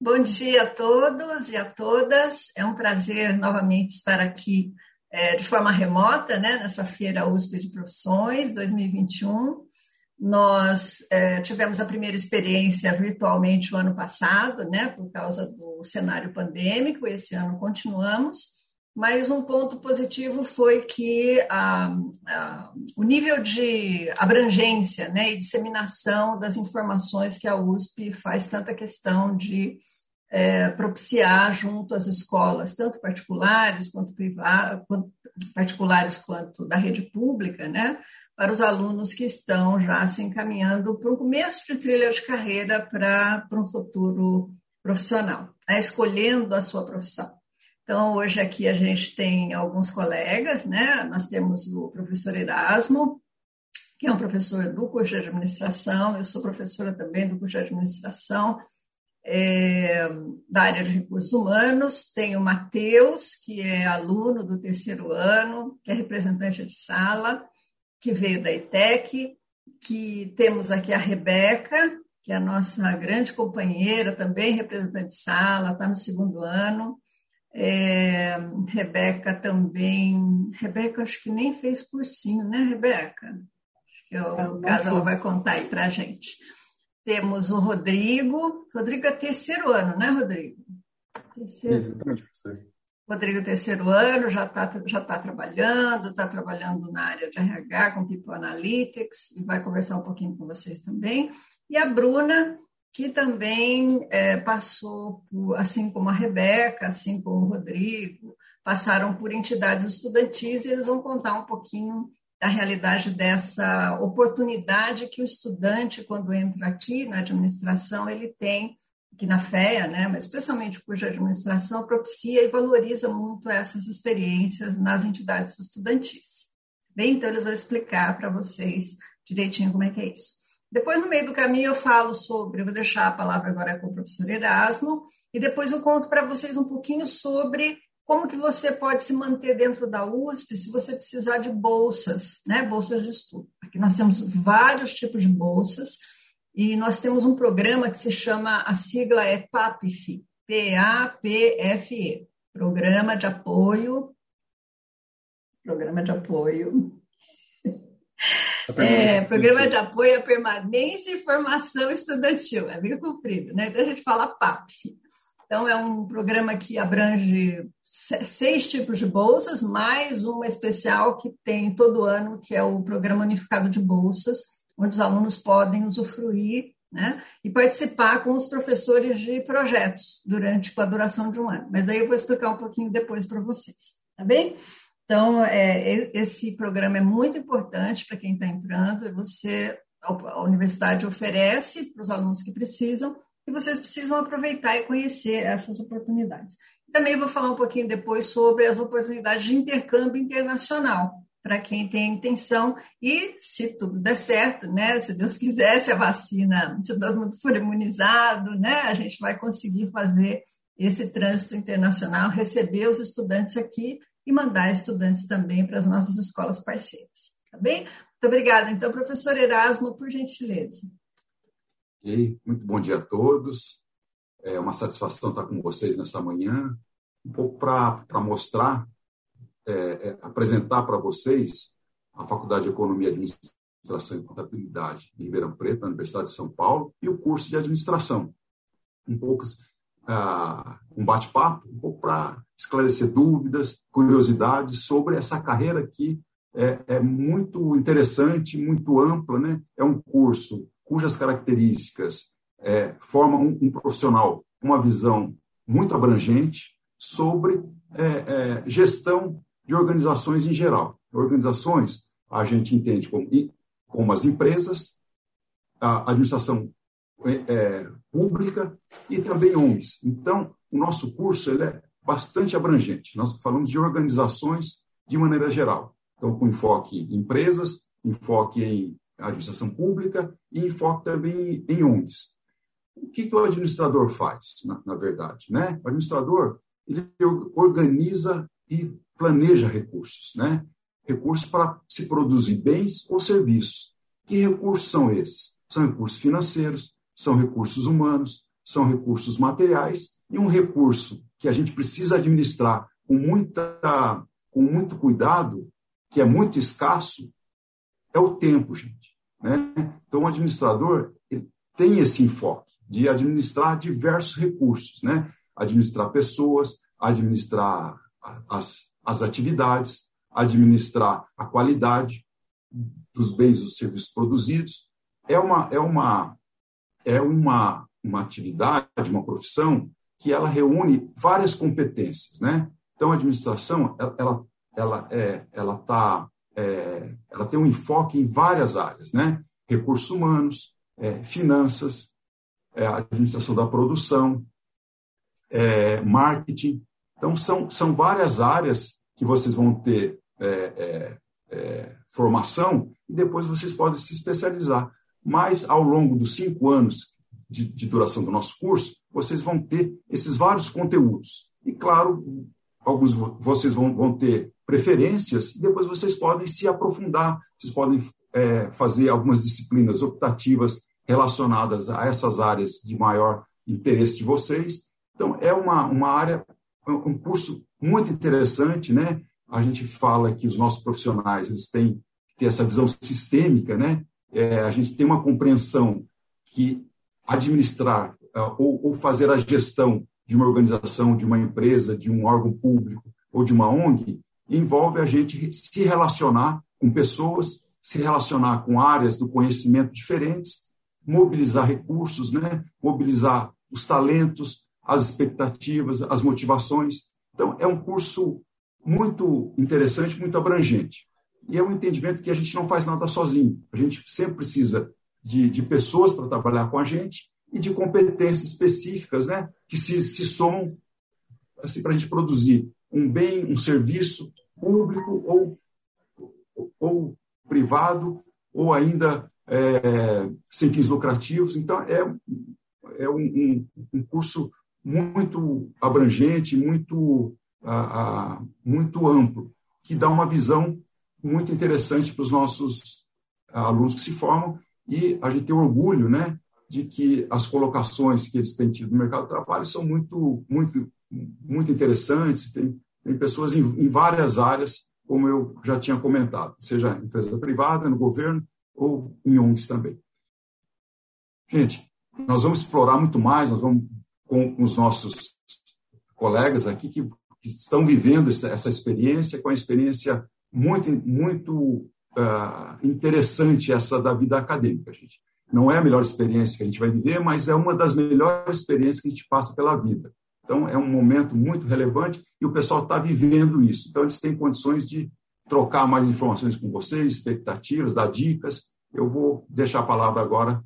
Bom dia a todos e a todas. É um prazer novamente estar aqui é, de forma remota, né, nessa Feira USP de Profissões 2021. Nós é, tivemos a primeira experiência virtualmente o ano passado, né, por causa do cenário pandêmico. Esse ano continuamos mas um ponto positivo foi que a, a, o nível de abrangência né, e disseminação das informações que a USP faz tanta questão de é, propiciar junto às escolas, tanto particulares quanto privadas, particulares quanto da rede pública, né, para os alunos que estão já se encaminhando para o começo de trilha de carreira para, para um futuro profissional, né, escolhendo a sua profissão. Então, hoje aqui a gente tem alguns colegas, né? Nós temos o professor Erasmo, que é um professor do curso de administração, eu sou professora também do curso de administração, é, da área de recursos humanos, tem o Matheus, que é aluno do terceiro ano, que é representante de sala, que veio da ETEC, que temos aqui a Rebeca, que é a nossa grande companheira, também representante de sala, está no segundo ano, é, Rebeca também. Rebeca, acho que nem fez cursinho, né, Rebeca? Que é o caso ela vai contar aí para a gente. Temos o Rodrigo. Rodrigo é terceiro ano, né, Rodrigo? Terceiro. Exatamente, professor. Rodrigo, terceiro ano, já está já tá trabalhando, está trabalhando na área de RH com People Analytics e vai conversar um pouquinho com vocês também. E a Bruna, que também é, passou por, assim como a Rebeca, assim como o Rodrigo, passaram por entidades estudantis e eles vão contar um pouquinho da realidade dessa oportunidade que o estudante, quando entra aqui na administração, ele tem, que na FEA, né, mas especialmente de administração, propicia e valoriza muito essas experiências nas entidades estudantis. Bem, então eles vão explicar para vocês direitinho como é que é isso. Depois, no meio do caminho, eu falo sobre, eu vou deixar a palavra agora com o professor Erasmo, e depois eu conto para vocês um pouquinho sobre como que você pode se manter dentro da USP se você precisar de bolsas, né, bolsas de estudo. Aqui nós temos vários tipos de bolsas, e nós temos um programa que se chama, a sigla é PAPF, P-A-P-F-E, Programa de Apoio, Programa de Apoio é, programa de apoio à permanência e formação estudantil, é bem comprido, né? Então a gente fala PAPF. Então é um programa que abrange seis tipos de bolsas, mais uma especial que tem todo ano, que é o Programa Unificado de Bolsas, onde os alunos podem usufruir né, e participar com os professores de projetos durante a duração de um ano. Mas daí eu vou explicar um pouquinho depois para vocês, tá bem? Então, é, esse programa é muito importante para quem está entrando, você, a universidade oferece para os alunos que precisam, e vocês precisam aproveitar e conhecer essas oportunidades. Também vou falar um pouquinho depois sobre as oportunidades de intercâmbio internacional, para quem tem intenção, e se tudo der certo, né, se Deus quiser, se a vacina, se todo mundo for imunizado, né, a gente vai conseguir fazer esse trânsito internacional, receber os estudantes aqui e mandar estudantes também para as nossas escolas parceiras. Tá bem? Muito obrigada. Então, professor Erasmo, por gentileza. Ok, muito bom dia a todos. É uma satisfação estar com vocês nessa manhã, um pouco para mostrar, é, é, apresentar para vocês a Faculdade de Economia, Administração e Contabilidade em Ribeirão Preto, na Universidade de São Paulo, e o curso de Administração. Um pouco um bate-papo, um para esclarecer dúvidas, curiosidades sobre essa carreira que é, é, muito interessante, muito ampla, né? É um curso cujas características é, formam um, um, profissional uma visão muito abrangente sobre é, é, gestão de organizações em geral. Organizações a gente entende como, como as empresas, a administração é, é, pública e também ONGs. Então, o nosso curso ele é bastante abrangente. Nós falamos de organizações de maneira geral. Então, com enfoque em empresas, enfoque em administração pública e enfoque também em ONGs. O que, que o administrador faz, na, na verdade? Né? O administrador ele organiza e planeja recursos, né? recursos para se produzir bens ou serviços. Que recursos são esses? São recursos financeiros, são recursos humanos, são recursos materiais, e um recurso que a gente precisa administrar com, muita, com muito cuidado, que é muito escasso, é o tempo, gente. Né? Então, o administrador tem esse enfoque de administrar diversos recursos, né? administrar pessoas, administrar as, as atividades, administrar a qualidade dos bens e dos serviços produzidos. É uma, é uma, é uma, uma atividade, uma profissão que ela reúne várias competências, né? Então, a administração, ela, ela, é, ela, tá, é, ela tem um enfoque em várias áreas, né? Recursos humanos, é, finanças, é, administração da produção, é, marketing. Então, são, são várias áreas que vocês vão ter é, formação e depois vocês podem se especializar. Mas, ao longo dos cinco anos de, de duração do nosso curso, vocês vão ter esses vários conteúdos. E, claro, alguns vocês vão, vão ter preferências e depois vocês podem se aprofundar, vocês podem é, fazer algumas disciplinas optativas relacionadas a essas áreas de maior interesse de vocês. Então, é uma, uma área, um curso muito interessante, né? A gente fala que os nossos profissionais eles têm que ter essa visão sistêmica, né? É, a gente tem uma compreensão que administrar uh, ou, ou fazer a gestão de uma organização, de uma empresa, de um órgão público ou de uma ONG envolve a gente se relacionar com pessoas, se relacionar com áreas do conhecimento diferentes, mobilizar recursos, né? mobilizar os talentos, as expectativas, as motivações. Então, é um curso muito interessante, muito abrangente. E é um entendimento que a gente não faz nada sozinho. A gente sempre precisa de, de pessoas para trabalhar com a gente e de competências específicas, né, que se, se somam assim, para a gente produzir um bem, um serviço público ou, ou privado, ou ainda é, sem fins lucrativos. Então, é, é um, um, curso muito abrangente, muito, uh, uh, muito amplo, que dá uma visão muito interessante para os nossos alunos que se formam e a gente tem orgulho, né, de que as colocações que eles têm tido no mercado de trabalho são muito, muito, muito interessantes. Tem, tem pessoas em, em várias áreas, como eu já tinha comentado, seja em empresa privada, no governo ou em ONGs também. Gente, nós vamos explorar muito mais, nós vamos com os nossos colegas aqui que, que estão vivendo essa, essa, experiência, com a experiência muito, muito uh, interessante essa da vida acadêmica, gente. Não é a melhor experiência que a gente vai viver, mas é uma das melhores experiências que a gente passa pela vida. Então, é um momento muito relevante e o pessoal está vivendo isso. Então, eles têm condições de trocar mais informações com vocês, expectativas, dar dicas. Eu vou deixar a palavra agora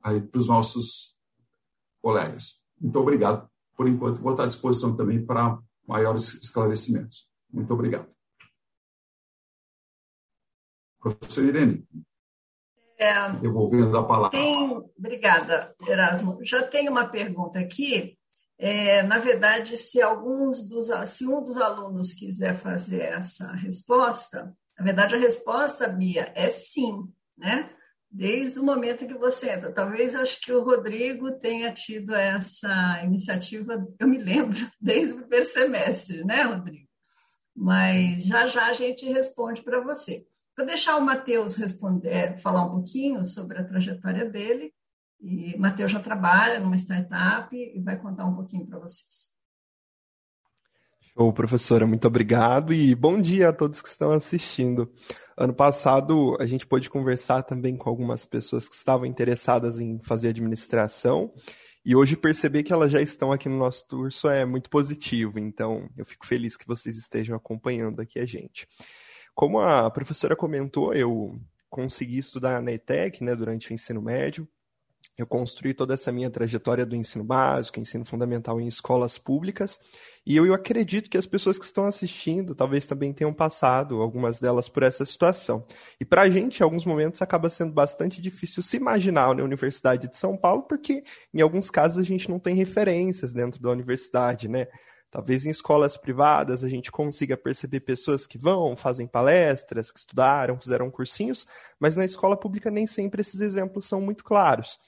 para os nossos colegas. Muito obrigado. Por enquanto, vou estar à disposição também para maiores esclarecimentos. Muito obrigado. Professor Irene, é, devolvendo a palavra. Tem, obrigada, Erasmo. Já tem uma pergunta aqui. É, na verdade, se alguns dos, se um dos alunos quiser fazer essa resposta, na verdade a resposta, Bia, é sim, né? Desde o momento que você entra. Talvez acho que o Rodrigo tenha tido essa iniciativa, eu me lembro, desde o primeiro semestre, né, Rodrigo? Mas já já a gente responde para você. Vou deixar o Matheus responder, falar um pouquinho sobre a trajetória dele. E Matheus já trabalha numa startup e vai contar um pouquinho para vocês. Show, professora, muito obrigado e bom dia a todos que estão assistindo. Ano passado a gente pôde conversar também com algumas pessoas que estavam interessadas em fazer administração e hoje perceber que elas já estão aqui no nosso curso é muito positivo, então eu fico feliz que vocês estejam acompanhando aqui a gente. Como a professora comentou, eu consegui estudar na ETEC né, durante o ensino médio. Eu construí toda essa minha trajetória do ensino básico, ensino fundamental em escolas públicas, e eu, eu acredito que as pessoas que estão assistindo talvez também tenham passado, algumas delas, por essa situação. E para a gente, em alguns momentos, acaba sendo bastante difícil se imaginar na Universidade de São Paulo, porque em alguns casos a gente não tem referências dentro da universidade, né? Talvez em escolas privadas a gente consiga perceber pessoas que vão, fazem palestras, que estudaram, fizeram cursinhos, mas na escola pública nem sempre esses exemplos são muito claros.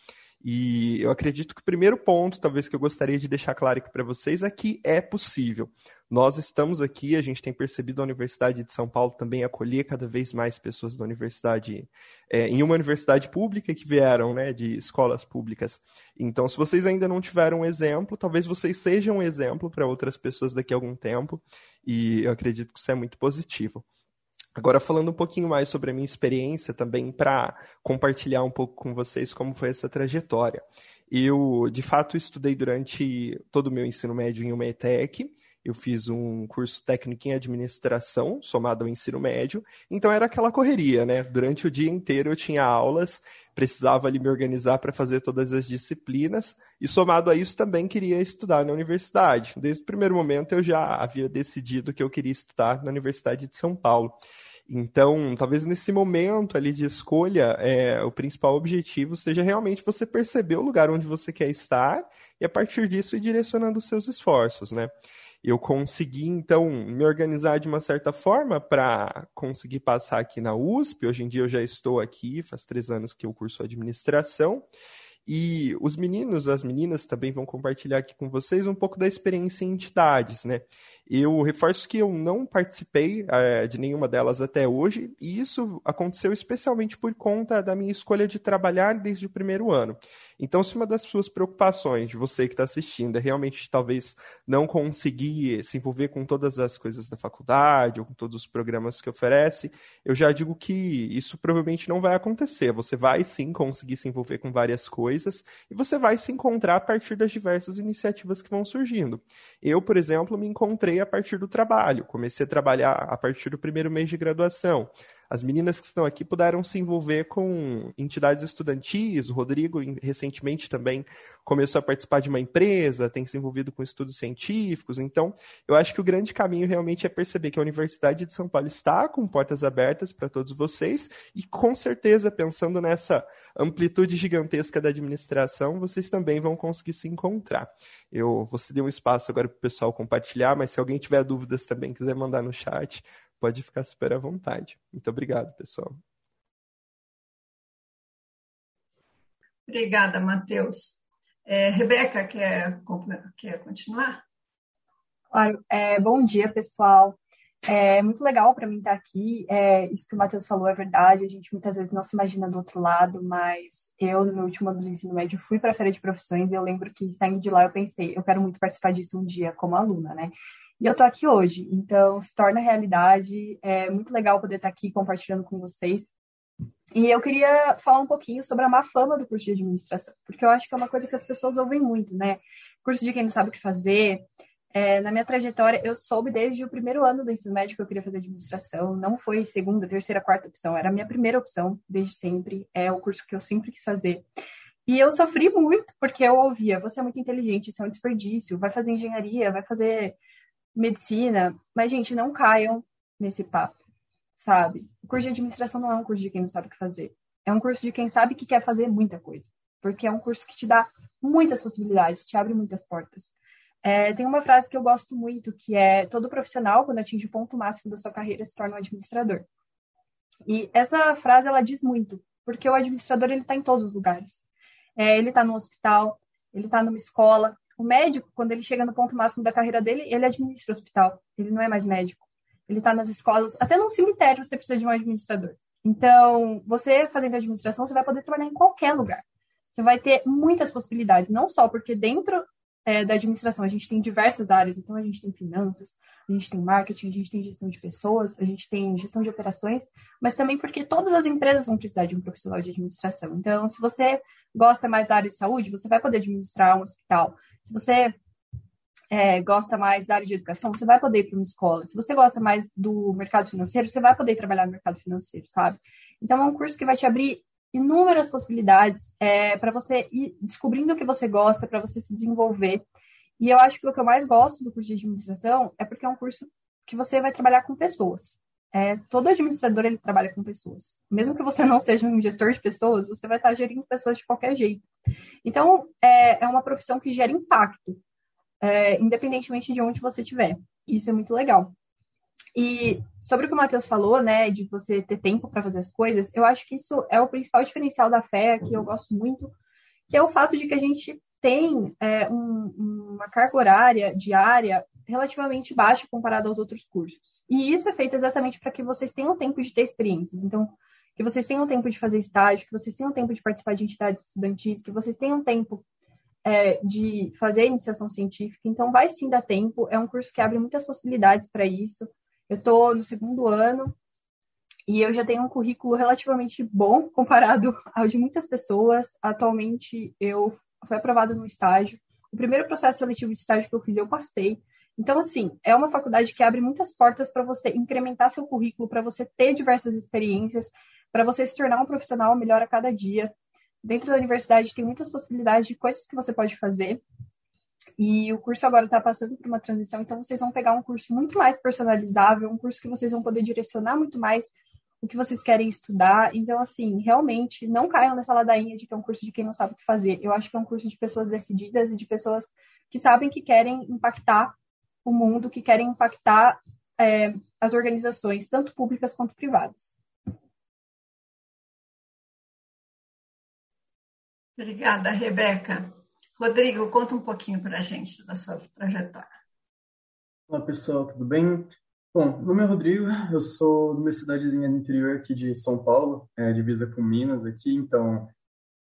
E eu acredito que o primeiro ponto, talvez que eu gostaria de deixar claro aqui para vocês, é que é possível. Nós estamos aqui, a gente tem percebido a Universidade de São Paulo também acolher cada vez mais pessoas da universidade, é, em uma universidade pública que vieram né, de escolas públicas. Então, se vocês ainda não tiveram um exemplo, talvez vocês sejam um exemplo para outras pessoas daqui a algum tempo, e eu acredito que isso é muito positivo. Agora, falando um pouquinho mais sobre a minha experiência também, para compartilhar um pouco com vocês como foi essa trajetória. Eu, de fato, estudei durante todo o meu ensino médio em uma ETEC, eu fiz um curso técnico em administração, somado ao ensino médio, então era aquela correria, né? Durante o dia inteiro eu tinha aulas, precisava ali me organizar para fazer todas as disciplinas, e somado a isso também queria estudar na universidade. Desde o primeiro momento eu já havia decidido que eu queria estudar na Universidade de São Paulo. Então, talvez nesse momento ali de escolha, é, o principal objetivo seja realmente você perceber o lugar onde você quer estar e a partir disso ir direcionando os seus esforços, né? eu consegui, então, me organizar de uma certa forma para conseguir passar aqui na USP. Hoje em dia eu já estou aqui, faz três anos que eu curso administração. E os meninos, as meninas também vão compartilhar aqui com vocês um pouco da experiência em entidades, né? Eu reforço que eu não participei é, de nenhuma delas até hoje, e isso aconteceu especialmente por conta da minha escolha de trabalhar desde o primeiro ano. Então, se uma das suas preocupações de você que está assistindo é realmente talvez não conseguir se envolver com todas as coisas da faculdade ou com todos os programas que oferece, eu já digo que isso provavelmente não vai acontecer. Você vai sim conseguir se envolver com várias coisas e você vai se encontrar a partir das diversas iniciativas que vão surgindo. Eu, por exemplo, me encontrei a partir do trabalho, comecei a trabalhar a partir do primeiro mês de graduação. As meninas que estão aqui puderam se envolver com entidades estudantis. O Rodrigo, recentemente, também começou a participar de uma empresa, tem se envolvido com estudos científicos. Então, eu acho que o grande caminho realmente é perceber que a Universidade de São Paulo está com portas abertas para todos vocês e, com certeza, pensando nessa amplitude gigantesca da administração, vocês também vão conseguir se encontrar. Eu vou ceder um espaço agora para o pessoal compartilhar, mas se alguém tiver dúvidas também quiser mandar no chat, pode ficar super à vontade. Muito obrigado, pessoal. Obrigada, Matheus. É, Rebeca, quer, quer continuar? Claro. É, bom dia, pessoal. É muito legal para mim estar aqui. É, isso que o Matheus falou é verdade. A gente muitas vezes não se imagina do outro lado, mas eu, no meu último ano do ensino médio, fui para a Feira de Profissões e eu lembro que, saindo de lá, eu pensei, eu quero muito participar disso um dia como aluna, né? E eu estou aqui hoje, então se torna realidade. É muito legal poder estar aqui compartilhando com vocês. E eu queria falar um pouquinho sobre a má fama do curso de administração, porque eu acho que é uma coisa que as pessoas ouvem muito, né? Curso de quem não sabe o que fazer. É, na minha trajetória, eu soube desde o primeiro ano do ensino médio que eu queria fazer administração. Não foi segunda, terceira, quarta opção, era a minha primeira opção, desde sempre. É o curso que eu sempre quis fazer. E eu sofri muito, porque eu ouvia: você é muito inteligente, isso é um desperdício, vai fazer engenharia, vai fazer medicina, mas, gente, não caiam nesse papo, sabe? O curso de administração não é um curso de quem não sabe o que fazer. É um curso de quem sabe que quer fazer muita coisa. Porque é um curso que te dá muitas possibilidades, te abre muitas portas. É, tem uma frase que eu gosto muito, que é todo profissional, quando atinge o ponto máximo da sua carreira, se torna um administrador. E essa frase, ela diz muito, porque o administrador, ele está em todos os lugares. É, ele está no hospital, ele está numa escola, o médico, quando ele chega no ponto máximo da carreira dele, ele administra o hospital. Ele não é mais médico. Ele está nas escolas, até num cemitério você precisa de um administrador. Então, você fazendo administração, você vai poder trabalhar em qualquer lugar. Você vai ter muitas possibilidades, não só porque dentro é, da administração a gente tem diversas áreas, então a gente tem finanças, a gente tem marketing, a gente tem gestão de pessoas, a gente tem gestão de operações, mas também porque todas as empresas vão precisar de um profissional de administração. Então, se você gosta mais da área de saúde, você vai poder administrar um hospital. Se você é, gosta mais da área de educação, você vai poder ir para uma escola. Se você gosta mais do mercado financeiro, você vai poder trabalhar no mercado financeiro, sabe? Então, é um curso que vai te abrir inúmeras possibilidades é, para você ir descobrindo o que você gosta, para você se desenvolver. E eu acho que o que eu mais gosto do curso de administração é porque é um curso que você vai trabalhar com pessoas. É, todo administrador ele trabalha com pessoas. Mesmo que você não seja um gestor de pessoas, você vai estar gerindo pessoas de qualquer jeito. Então, é, é uma profissão que gera impacto, é, independentemente de onde você estiver. Isso é muito legal. E sobre o que o Matheus falou, né, de você ter tempo para fazer as coisas, eu acho que isso é o principal diferencial da fé, que eu gosto muito, que é o fato de que a gente tem é, um, uma carga horária diária relativamente baixa comparado aos outros cursos. E isso é feito exatamente para que vocês tenham tempo de ter experiências. Então, que vocês tenham tempo de fazer estágio, que vocês tenham tempo de participar de entidades estudantis, que vocês tenham tempo é, de fazer iniciação científica. Então, vai sim dar tempo. É um curso que abre muitas possibilidades para isso. Eu estou no segundo ano e eu já tenho um currículo relativamente bom comparado ao de muitas pessoas. Atualmente, eu fui aprovado no estágio. O primeiro processo seletivo de estágio que eu fiz, eu passei. Então, assim, é uma faculdade que abre muitas portas para você incrementar seu currículo, para você ter diversas experiências, para você se tornar um profissional melhor a cada dia. Dentro da universidade tem muitas possibilidades de coisas que você pode fazer. E o curso agora está passando por uma transição, então vocês vão pegar um curso muito mais personalizável, um curso que vocês vão poder direcionar muito mais o que vocês querem estudar. Então, assim, realmente não caiam nessa ladainha de que é um curso de quem não sabe o que fazer. Eu acho que é um curso de pessoas decididas e de pessoas que sabem que querem impactar o mundo, que querem impactar é, as organizações, tanto públicas quanto privadas. Obrigada, Rebeca. Rodrigo, conta um pouquinho para a gente da sua trajetória. Olá, pessoal, tudo bem? Bom, meu nome é Rodrigo, eu sou de uma cidadezinha do interior aqui de São Paulo, é, divisa com Minas aqui, então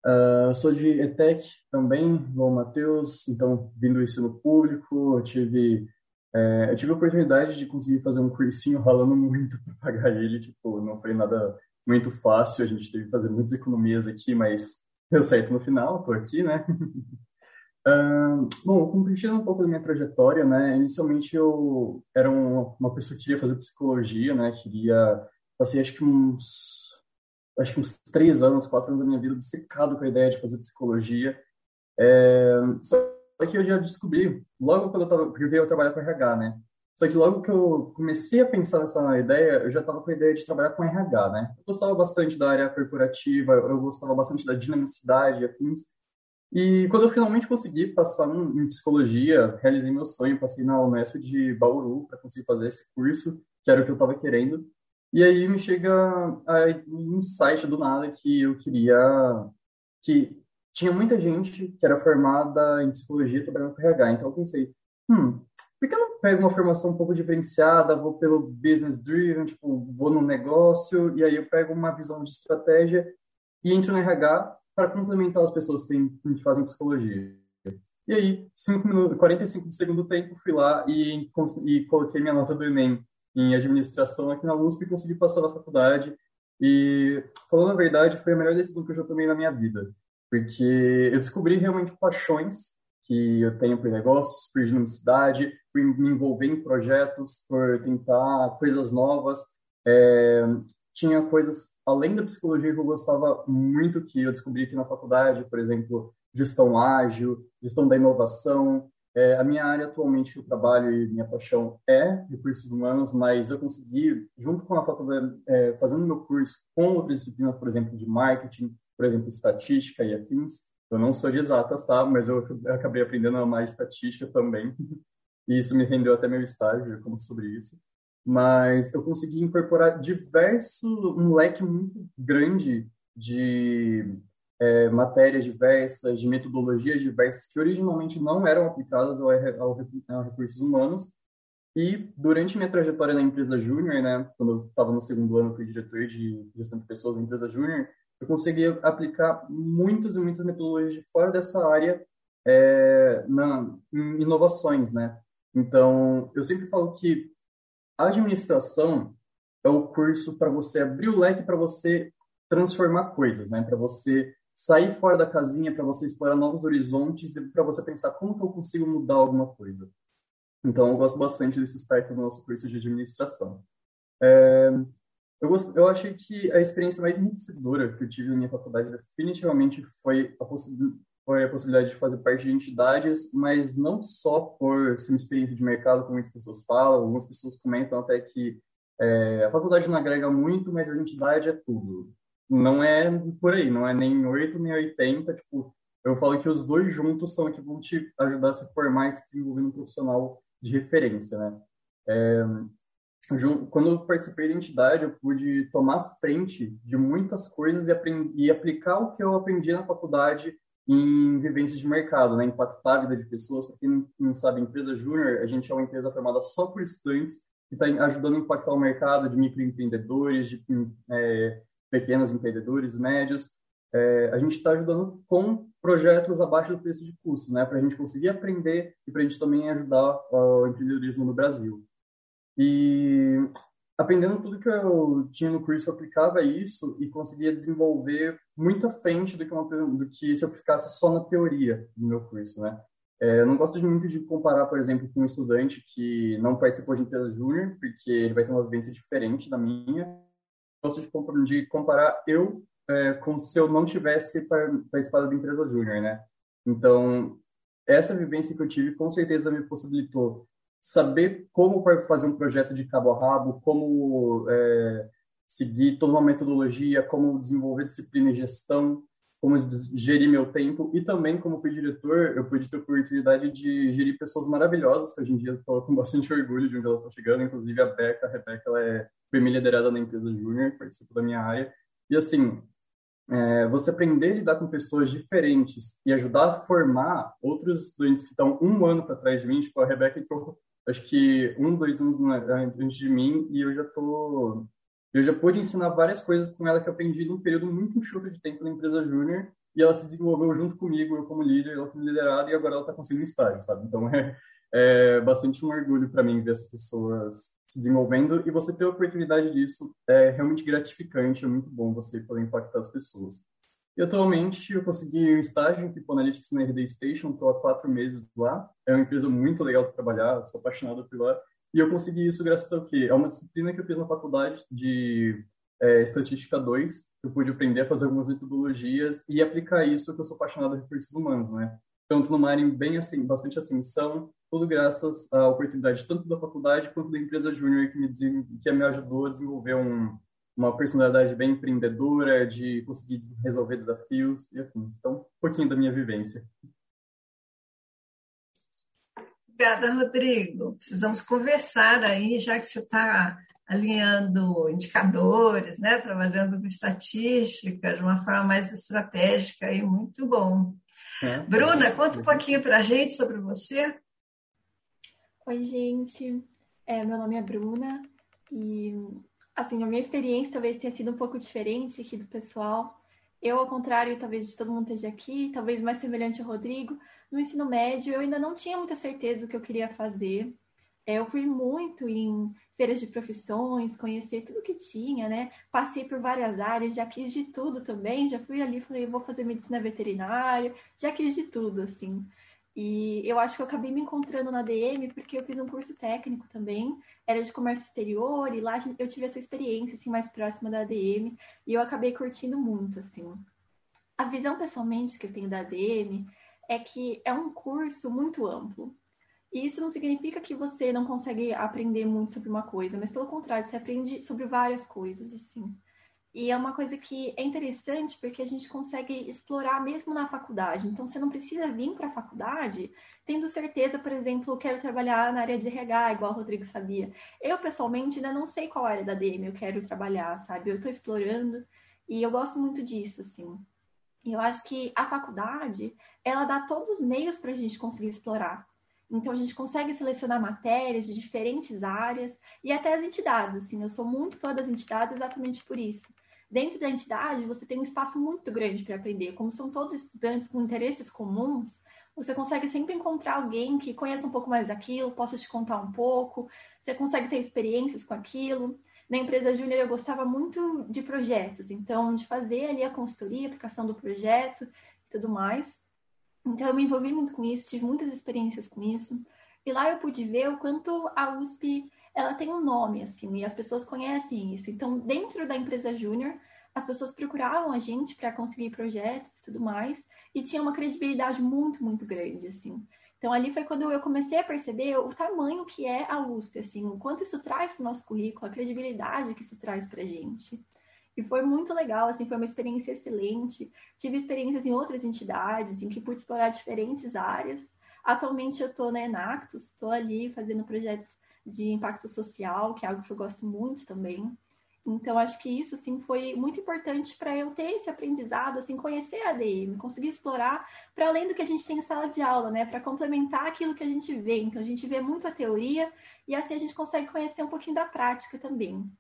uh, sou de ETEC também, igual o Matheus, então vindo do ensino público, eu tive, é, eu tive a oportunidade de conseguir fazer um cursinho ralando muito para pagar ele, tipo, não foi nada muito fácil, a gente teve que fazer muitas economias aqui, mas deu certo no final, tô aqui, né? Bom, compartilhando um pouco da minha trajetória, né? Inicialmente eu era um, uma pessoa que queria fazer psicologia, né? Queria, passei acho que uns, acho que uns três anos, quatro anos da minha vida obcecado com a ideia de fazer psicologia. É, só que eu já descobri, logo quando eu tava, eu trabalhar com RH, né? Só que logo que eu comecei a pensar nessa ideia, eu já estava com a ideia de trabalhar com RH, né? Eu gostava bastante da área corporativa, eu gostava bastante da dinamicidade e afins. E quando eu finalmente consegui passar em psicologia, realizei meu sonho, passei na Unesp de Bauru para conseguir fazer esse curso, que era o que eu estava querendo. E aí me chega um insight do nada que eu queria que tinha muita gente que era formada em psicologia trabalhando com RH. Então eu pensei, hum, por que eu não pego uma formação um pouco diferenciada, vou pelo business driven, tipo, vou no negócio e aí eu pego uma visão de estratégia e entro no RH para complementar as pessoas que, que fazem psicologia. E aí, 5 minutos, 45 do segundo tempo, fui lá e, e coloquei minha nota do Enem em administração aqui na USP e consegui passar na faculdade. E, falando a verdade, foi a melhor decisão que eu já tomei na minha vida. Porque eu descobri realmente paixões que eu tenho por negócios, por dinamicidade, por me envolver em projetos, por tentar coisas novas. É, tinha coisas além da psicologia que eu gostava muito que eu descobri aqui na faculdade, por exemplo, gestão ágil, gestão da inovação. É, a minha área atualmente que eu trabalho e minha paixão é recursos humanos, mas eu consegui, junto com a faculdade, é, fazendo meu curso com outras disciplinas, por exemplo, de marketing, por exemplo, estatística e afins. Eu não sou de exatas, tá? Mas eu acabei aprendendo a amar estatística também. E isso me rendeu até meu estágio, como sobre isso mas eu consegui incorporar diverso, um leque muito grande de é, matérias diversas, de metodologias diversas que originalmente não eram aplicadas ao, ao, ao recursos humanos. E durante minha trajetória na empresa júnior, né, quando eu estava no segundo ano, fui diretor de gestão de pessoas na empresa júnior, eu consegui aplicar muitas e muitas metodologias de fora dessa área é, na, em inovações, né? Então, eu sempre falo que a administração é o curso para você abrir o leque para você transformar coisas, né? Para você sair fora da casinha, para você explorar novos horizontes e para você pensar como que eu consigo mudar alguma coisa. Então, eu gosto bastante desse start do nosso curso de administração. É, eu, gost, eu achei que a experiência mais enriquecedora que eu tive na minha faculdade definitivamente foi a possibilidade foi a possibilidade de fazer parte de entidades, mas não só por ser uma experiência de mercado, como muitas pessoas falam, algumas pessoas comentam até que é, a faculdade não agrega muito, mas a entidade é tudo. Não é por aí, não é nem 8 nem 80, tipo, eu falo que os dois juntos são que vão te ajudar a se formar e se desenvolver um profissional de referência, né? É, quando eu participei da entidade, eu pude tomar frente de muitas coisas e, e aplicar o que eu aprendi na faculdade em vivências de mercado, né? impactar a vida de pessoas. Para quem não sabe, empresa júnior, a gente é uma empresa formada só por estudantes que está ajudando a impactar o mercado de microempreendedores, de é, pequenos empreendedores, médios. É, a gente está ajudando com projetos abaixo do preço de custo, né? para a gente conseguir aprender e para a gente também ajudar o empreendedorismo no Brasil. E aprendendo tudo que eu tinha no curso, eu aplicava isso e conseguia desenvolver muito à frente do que, uma, do que se eu ficasse só na teoria do meu curso, né? É, eu não gosto de muito de comparar, por exemplo, com um estudante que não participou de empresa júnior, porque ele vai ter uma vivência diferente da minha. Eu gosto de, de comparar eu é, com se eu não tivesse participado da empresa júnior, né? Então, essa vivência que eu tive com certeza me possibilitou saber como fazer um projeto de cabo a rabo, como é, seguir toda uma metodologia, como desenvolver disciplina e gestão, como gerir meu tempo e também como fui diretor, eu pude ter a oportunidade de gerir pessoas maravilhosas que hoje em dia estou com bastante orgulho de onde elas estão chegando, inclusive a Beca, a Rebeca, ela é, minha liderada na empresa Júnior, participa da minha área. E assim, é, você aprender a lidar com pessoas diferentes e ajudar a formar outros estudantes que estão um ano para trás de mim, tipo a Rebeca eu acho que um, dois anos antes de mim e eu já tô eu já pude ensinar várias coisas com ela que eu aprendi num período muito enxuto de tempo na empresa júnior e ela se desenvolveu junto comigo, eu como líder, ela como liderada e agora ela está conseguindo estágio, sabe? Então é, é bastante um orgulho para mim ver as pessoas se desenvolvendo e você ter a oportunidade disso é realmente gratificante, é muito bom você poder impactar as pessoas. E atualmente eu consegui um estágio em People Analytics na RD Station, estou há quatro meses lá. É uma empresa muito legal de trabalhar, sou apaixonado por lá. E eu consegui isso graças ao quê? É uma disciplina que eu fiz na faculdade de é, Estatística 2. Eu pude aprender a fazer algumas metodologias e aplicar isso que eu sou apaixonado por recursos humanos, né? Tanto numa área bem assim, bastante ascensão, tudo graças à oportunidade tanto da faculdade quanto da empresa júnior que me, que me ajudou a desenvolver um, uma personalidade bem empreendedora, de conseguir resolver desafios e afins. Então, um pouquinho da minha vivência. Obrigada, Rodrigo. Precisamos conversar aí, já que você está alinhando indicadores, né? trabalhando com estatística de uma forma mais estratégica e muito bom. É, Bruna, conta um pouquinho para a gente sobre você. Oi, gente. É, meu nome é Bruna e assim, a minha experiência talvez tenha sido um pouco diferente aqui do pessoal. Eu, ao contrário, talvez de todo mundo esteja aqui, talvez mais semelhante ao Rodrigo, no ensino médio eu ainda não tinha muita certeza do que eu queria fazer. É, eu fui muito em feiras de profissões, conhecer tudo que tinha, né? Passei por várias áreas, já quis de tudo também. Já fui ali, falei, vou fazer medicina veterinária, já quis de tudo, assim. E eu acho que eu acabei me encontrando na DM porque eu fiz um curso técnico também, era de comércio exterior, e lá eu tive essa experiência assim mais próxima da ADM, e eu acabei curtindo muito assim. A visão pessoalmente que eu tenho da ADM é que é um curso muito amplo. E isso não significa que você não consegue aprender muito sobre uma coisa, mas pelo contrário, você aprende sobre várias coisas assim. E é uma coisa que é interessante porque a gente consegue explorar mesmo na faculdade. Então, você não precisa vir para a faculdade tendo certeza, por exemplo, quero trabalhar na área de RH, igual o Rodrigo sabia. Eu, pessoalmente, ainda não sei qual área da DM eu quero trabalhar, sabe? Eu estou explorando e eu gosto muito disso, assim. E eu acho que a faculdade, ela dá todos os meios para a gente conseguir explorar. Então, a gente consegue selecionar matérias de diferentes áreas e até as entidades. Assim, eu sou muito fã das entidades exatamente por isso dentro da entidade você tem um espaço muito grande para aprender. Como são todos estudantes com interesses comuns, você consegue sempre encontrar alguém que conheça um pouco mais daquilo, possa te contar um pouco, você consegue ter experiências com aquilo. Na empresa júnior eu gostava muito de projetos, então de fazer ali a consultoria, aplicação do projeto e tudo mais. Então eu me envolvi muito com isso, tive muitas experiências com isso. E lá eu pude ver o quanto a USP ela tem um nome, assim, e as pessoas conhecem isso. Então, dentro da empresa júnior, as pessoas procuravam a gente para conseguir projetos e tudo mais, e tinha uma credibilidade muito, muito grande, assim. Então, ali foi quando eu comecei a perceber o tamanho que é a USP, assim, o quanto isso traz para o nosso currículo, a credibilidade que isso traz para a gente. E foi muito legal, assim, foi uma experiência excelente. Tive experiências em outras entidades, em que pude explorar diferentes áreas. Atualmente eu estou na Enactus, estou ali fazendo projetos de impacto social, que é algo que eu gosto muito também. Então, acho que isso, assim, foi muito importante para eu ter esse aprendizado, assim, conhecer a ADM, conseguir explorar para além do que a gente tem em sala de aula, né? Para complementar aquilo que a gente vê. Então, a gente vê muito a teoria e assim a gente consegue conhecer um pouquinho da prática também.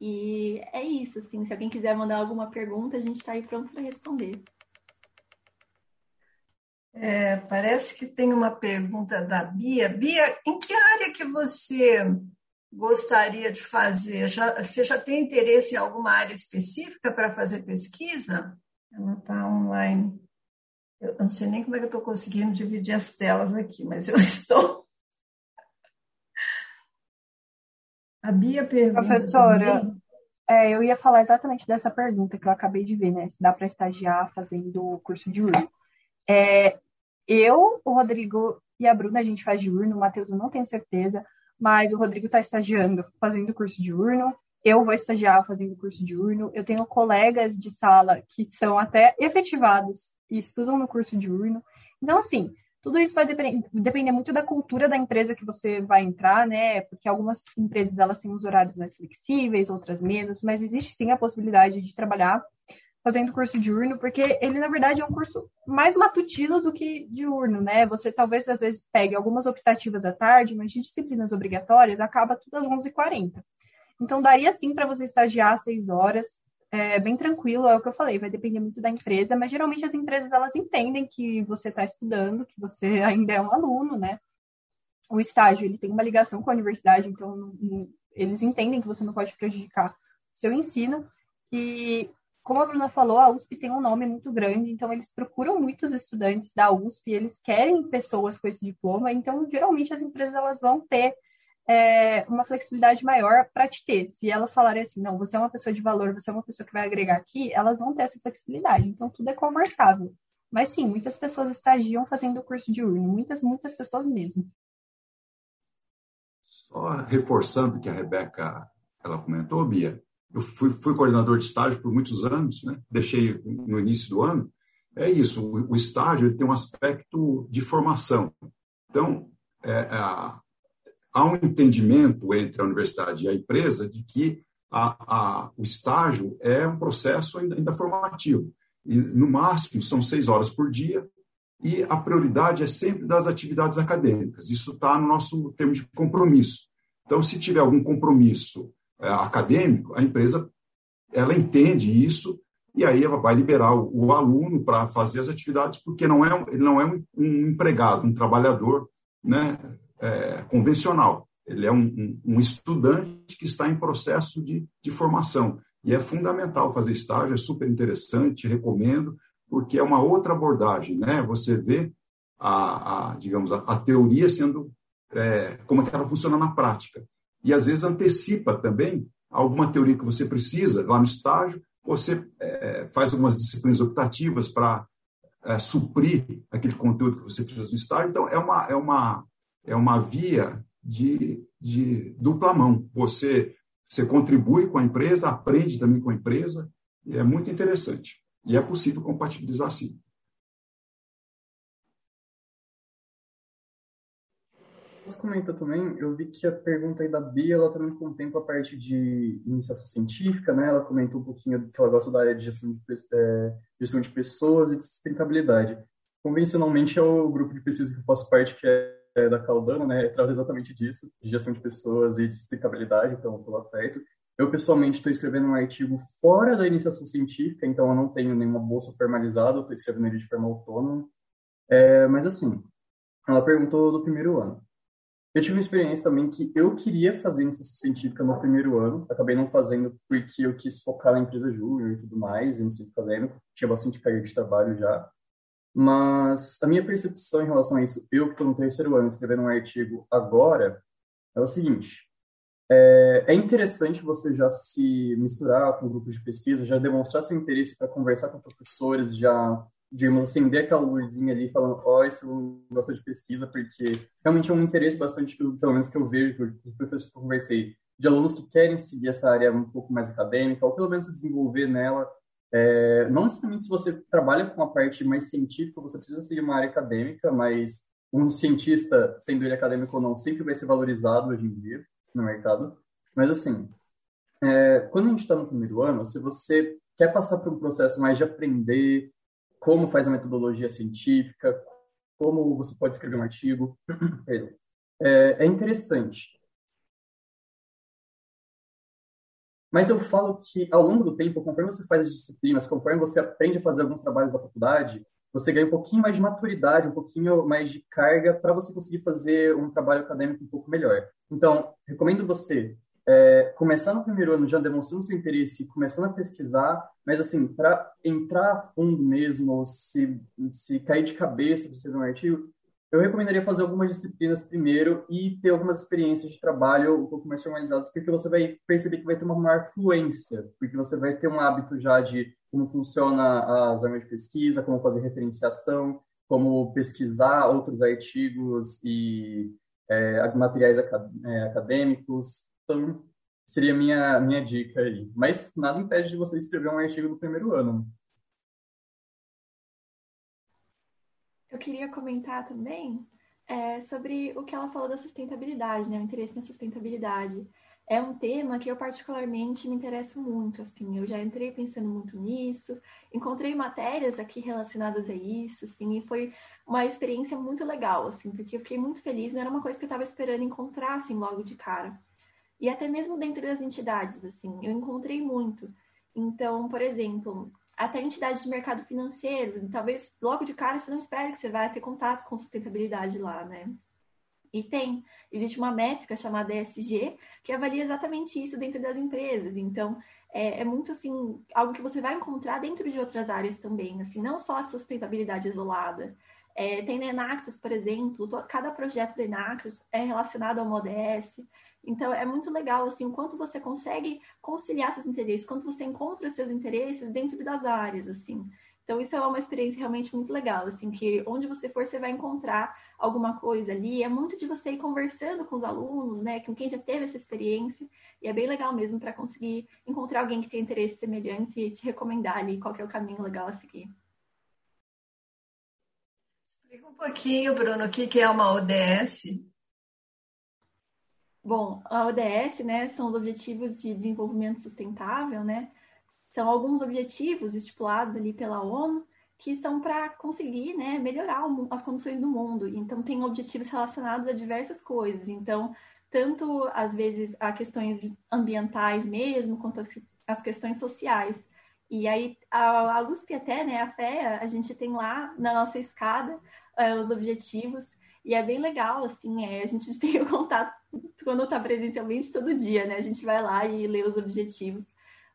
E é isso, assim, se alguém quiser mandar alguma pergunta, a gente está aí pronto para responder. É, parece que tem uma pergunta da Bia. Bia, em que área que você gostaria de fazer? Já, você já tem interesse em alguma área específica para fazer pesquisa? Ela está online. Eu não sei nem como é que eu estou conseguindo dividir as telas aqui, mas eu estou. A Bia pergunta. Professora, é, eu ia falar exatamente dessa pergunta que eu acabei de ver, né? Se dá para estagiar fazendo curso de urno. É, eu, o Rodrigo e a Bruna, a gente faz de urno, o Matheus eu não tenho certeza, mas o Rodrigo está estagiando, fazendo curso de urno. Eu vou estagiar fazendo curso de urno. Eu tenho colegas de sala que são até efetivados e estudam no curso de urno. Então, assim, tudo isso vai depender muito da cultura da empresa que você vai entrar, né? Porque algumas empresas elas têm os horários mais flexíveis, outras menos, mas existe sim a possibilidade de trabalhar fazendo curso diurno, porque ele, na verdade, é um curso mais matutino do que diurno, né? Você talvez, às vezes, pegue algumas optativas à tarde, mas de disciplinas obrigatórias acaba tudo às 11h40. Então, daria sim para você estagiar às 6 horas, é bem tranquilo, é o que eu falei, vai depender muito da empresa, mas geralmente as empresas, elas entendem que você está estudando, que você ainda é um aluno, né? O estágio, ele tem uma ligação com a universidade, então eles entendem que você não pode prejudicar seu ensino, e como a Bruna falou, a USP tem um nome muito grande, então eles procuram muitos estudantes da USP, eles querem pessoas com esse diploma, então geralmente as empresas elas vão ter é, uma flexibilidade maior para te ter. Se elas falarem assim, não, você é uma pessoa de valor, você é uma pessoa que vai agregar aqui, elas vão ter essa flexibilidade. Então tudo é conversável. Mas sim, muitas pessoas estagiam fazendo o curso de urno, muitas, muitas pessoas mesmo. Só reforçando o que a Rebeca ela comentou, Bia, eu fui, fui, coordenador de estágio por muitos anos, né? deixei no início do ano. É isso, o, o estágio tem um aspecto de formação. Então, é, é, há um entendimento entre a universidade e a empresa de que a, a, o estágio é um processo ainda, ainda formativo. E, no máximo, são seis horas por dia, e a prioridade é sempre das atividades acadêmicas. Isso está no nosso termo de compromisso. Então, se tiver algum compromisso acadêmico, a empresa ela entende isso e aí ela vai liberar o, o aluno para fazer as atividades, porque não é, ele não é um, um empregado, um trabalhador né, é, convencional. Ele é um, um, um, estudante que está em processo de, de formação. E é fundamental fazer estágio, é super interessante, recomendo, porque é uma outra abordagem. Né? Você vê a, a digamos, a, a, teoria sendo, é, como é que ela funciona na prática e às vezes antecipa também alguma teoria que você precisa lá no estágio, você é, faz algumas disciplinas optativas para é, suprir aquele conteúdo que você precisa no estágio. Então, é uma, é uma, é uma via de, de dupla mão. Você, você contribui com a empresa, aprende também com a empresa, e é muito interessante. E é possível compatibilizar sim. Posso comentar também? Eu vi que a pergunta aí da Bia, ela também contempla a parte de iniciação científica, né? Ela comentou um pouquinho que ela gosta da área de gestão de, é, gestão de pessoas e de sustentabilidade. Convencionalmente é o grupo de pesquisa que eu faço parte, que é, é da Caldana, né? Trata exatamente disso, de gestão de pessoas e de sustentabilidade, então lá perto. Eu, pessoalmente, estou escrevendo um artigo fora da iniciação científica, então eu não tenho nenhuma bolsa formalizada, estou escrevendo ele de forma autônoma. É, mas, assim, ela perguntou do primeiro ano. Eu tive uma experiência também que eu queria fazer iniciação científica no primeiro ano, acabei não fazendo porque eu quis focar na empresa júnior e tudo mais, em ciência acadêmica, tinha bastante carga de trabalho já. Mas a minha percepção em relação a isso, eu que estou no terceiro ano escrevendo um artigo agora, é o seguinte: é, é interessante você já se misturar com grupos de pesquisa, já demonstrar seu interesse para conversar com professores, já digamos, acender aquela luzinha ali, falando, ó, oh, aluno gosta de pesquisa, porque realmente é um interesse bastante, pelo menos que eu vejo, que os professores que eu conversei, de alunos que querem seguir essa área um pouco mais acadêmica, ou pelo menos se desenvolver nela. É, não necessariamente se você trabalha com a parte mais científica, você precisa seguir uma área acadêmica, mas um cientista, sendo ele acadêmico ou não, sempre vai ser valorizado hoje em dia no mercado. Mas, assim, é, quando a gente está no primeiro ano, se você quer passar por um processo mais de aprender como faz a metodologia científica, como você pode escrever um artigo, é, é interessante. Mas eu falo que, ao longo do tempo, conforme você faz as disciplinas, conforme você aprende a fazer alguns trabalhos da faculdade, você ganha um pouquinho mais de maturidade, um pouquinho mais de carga para você conseguir fazer um trabalho acadêmico um pouco melhor. Então, recomendo você é, começar no primeiro ano já demonstrando seu interesse, começando a pesquisar, mas assim, para entrar a fundo mesmo, se, se cair de cabeça para escrever um artigo, eu recomendaria fazer algumas disciplinas primeiro e ter algumas experiências de trabalho um pouco mais formalizadas, porque você vai perceber que vai ter uma maior fluência, porque você vai ter um hábito já de como funciona as armas de pesquisa, como fazer referenciação, como pesquisar outros artigos e é, materiais é, acadêmicos, então, seria minha minha dica aí. Mas nada impede de você escrever um artigo do primeiro ano. Eu queria comentar também é, sobre o que ela falou da sustentabilidade, né? O interesse na sustentabilidade. É um tema que eu particularmente me interesso muito, assim. Eu já entrei pensando muito nisso, encontrei matérias aqui relacionadas a isso, assim, e foi uma experiência muito legal, assim, porque eu fiquei muito feliz, não era uma coisa que eu estava esperando encontrar, assim, logo de cara e até mesmo dentro das entidades, assim, eu encontrei muito. Então, por exemplo, até entidades de mercado financeiro, talvez logo de cara você não espere que você vai ter contato com sustentabilidade lá, né? E tem, existe uma métrica chamada ESG que avalia exatamente isso dentro das empresas. Então, é, é, muito assim, algo que você vai encontrar dentro de outras áreas também, assim, não só a sustentabilidade isolada. É, tem na Enactus, por exemplo, cada projeto da Enactus é relacionado ao ODS. Então, é muito legal, assim, quanto você consegue conciliar seus interesses, quanto você encontra seus interesses dentro das áreas, assim. Então, isso é uma experiência realmente muito legal, assim, que onde você for, você vai encontrar alguma coisa ali. É muito de você ir conversando com os alunos, né, com quem já teve essa experiência, e é bem legal mesmo para conseguir encontrar alguém que tem interesses semelhantes e te recomendar ali qual é o caminho legal a seguir. Explica um pouquinho, Bruno, o que é uma ODS. Bom, a ODS, né, são os Objetivos de Desenvolvimento Sustentável, né? São alguns objetivos estipulados ali pela ONU que são para conseguir, né, melhorar as condições do mundo. Então, tem objetivos relacionados a diversas coisas. Então, tanto às vezes a questões ambientais mesmo, quanto as questões sociais. E aí, a, a USP até, né, a FEA, a gente tem lá na nossa escada uh, os objetivos e é bem legal, assim, é, a gente tem o contato quando está presencialmente todo dia, né? A gente vai lá e lê os objetivos.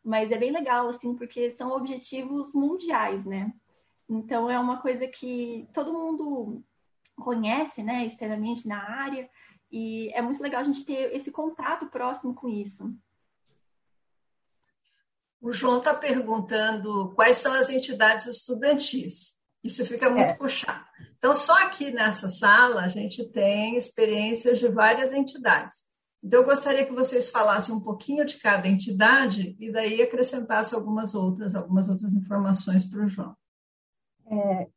Mas é bem legal, assim, porque são objetivos mundiais, né? Então é uma coisa que todo mundo conhece, né, externamente na área, e é muito legal a gente ter esse contato próximo com isso. O João está perguntando quais são as entidades estudantis. Isso fica muito é. puxado. Então, só aqui nessa sala a gente tem experiências de várias entidades. Então, eu gostaria que vocês falassem um pouquinho de cada entidade e daí acrescentassem algumas outras, algumas outras informações para o João. É,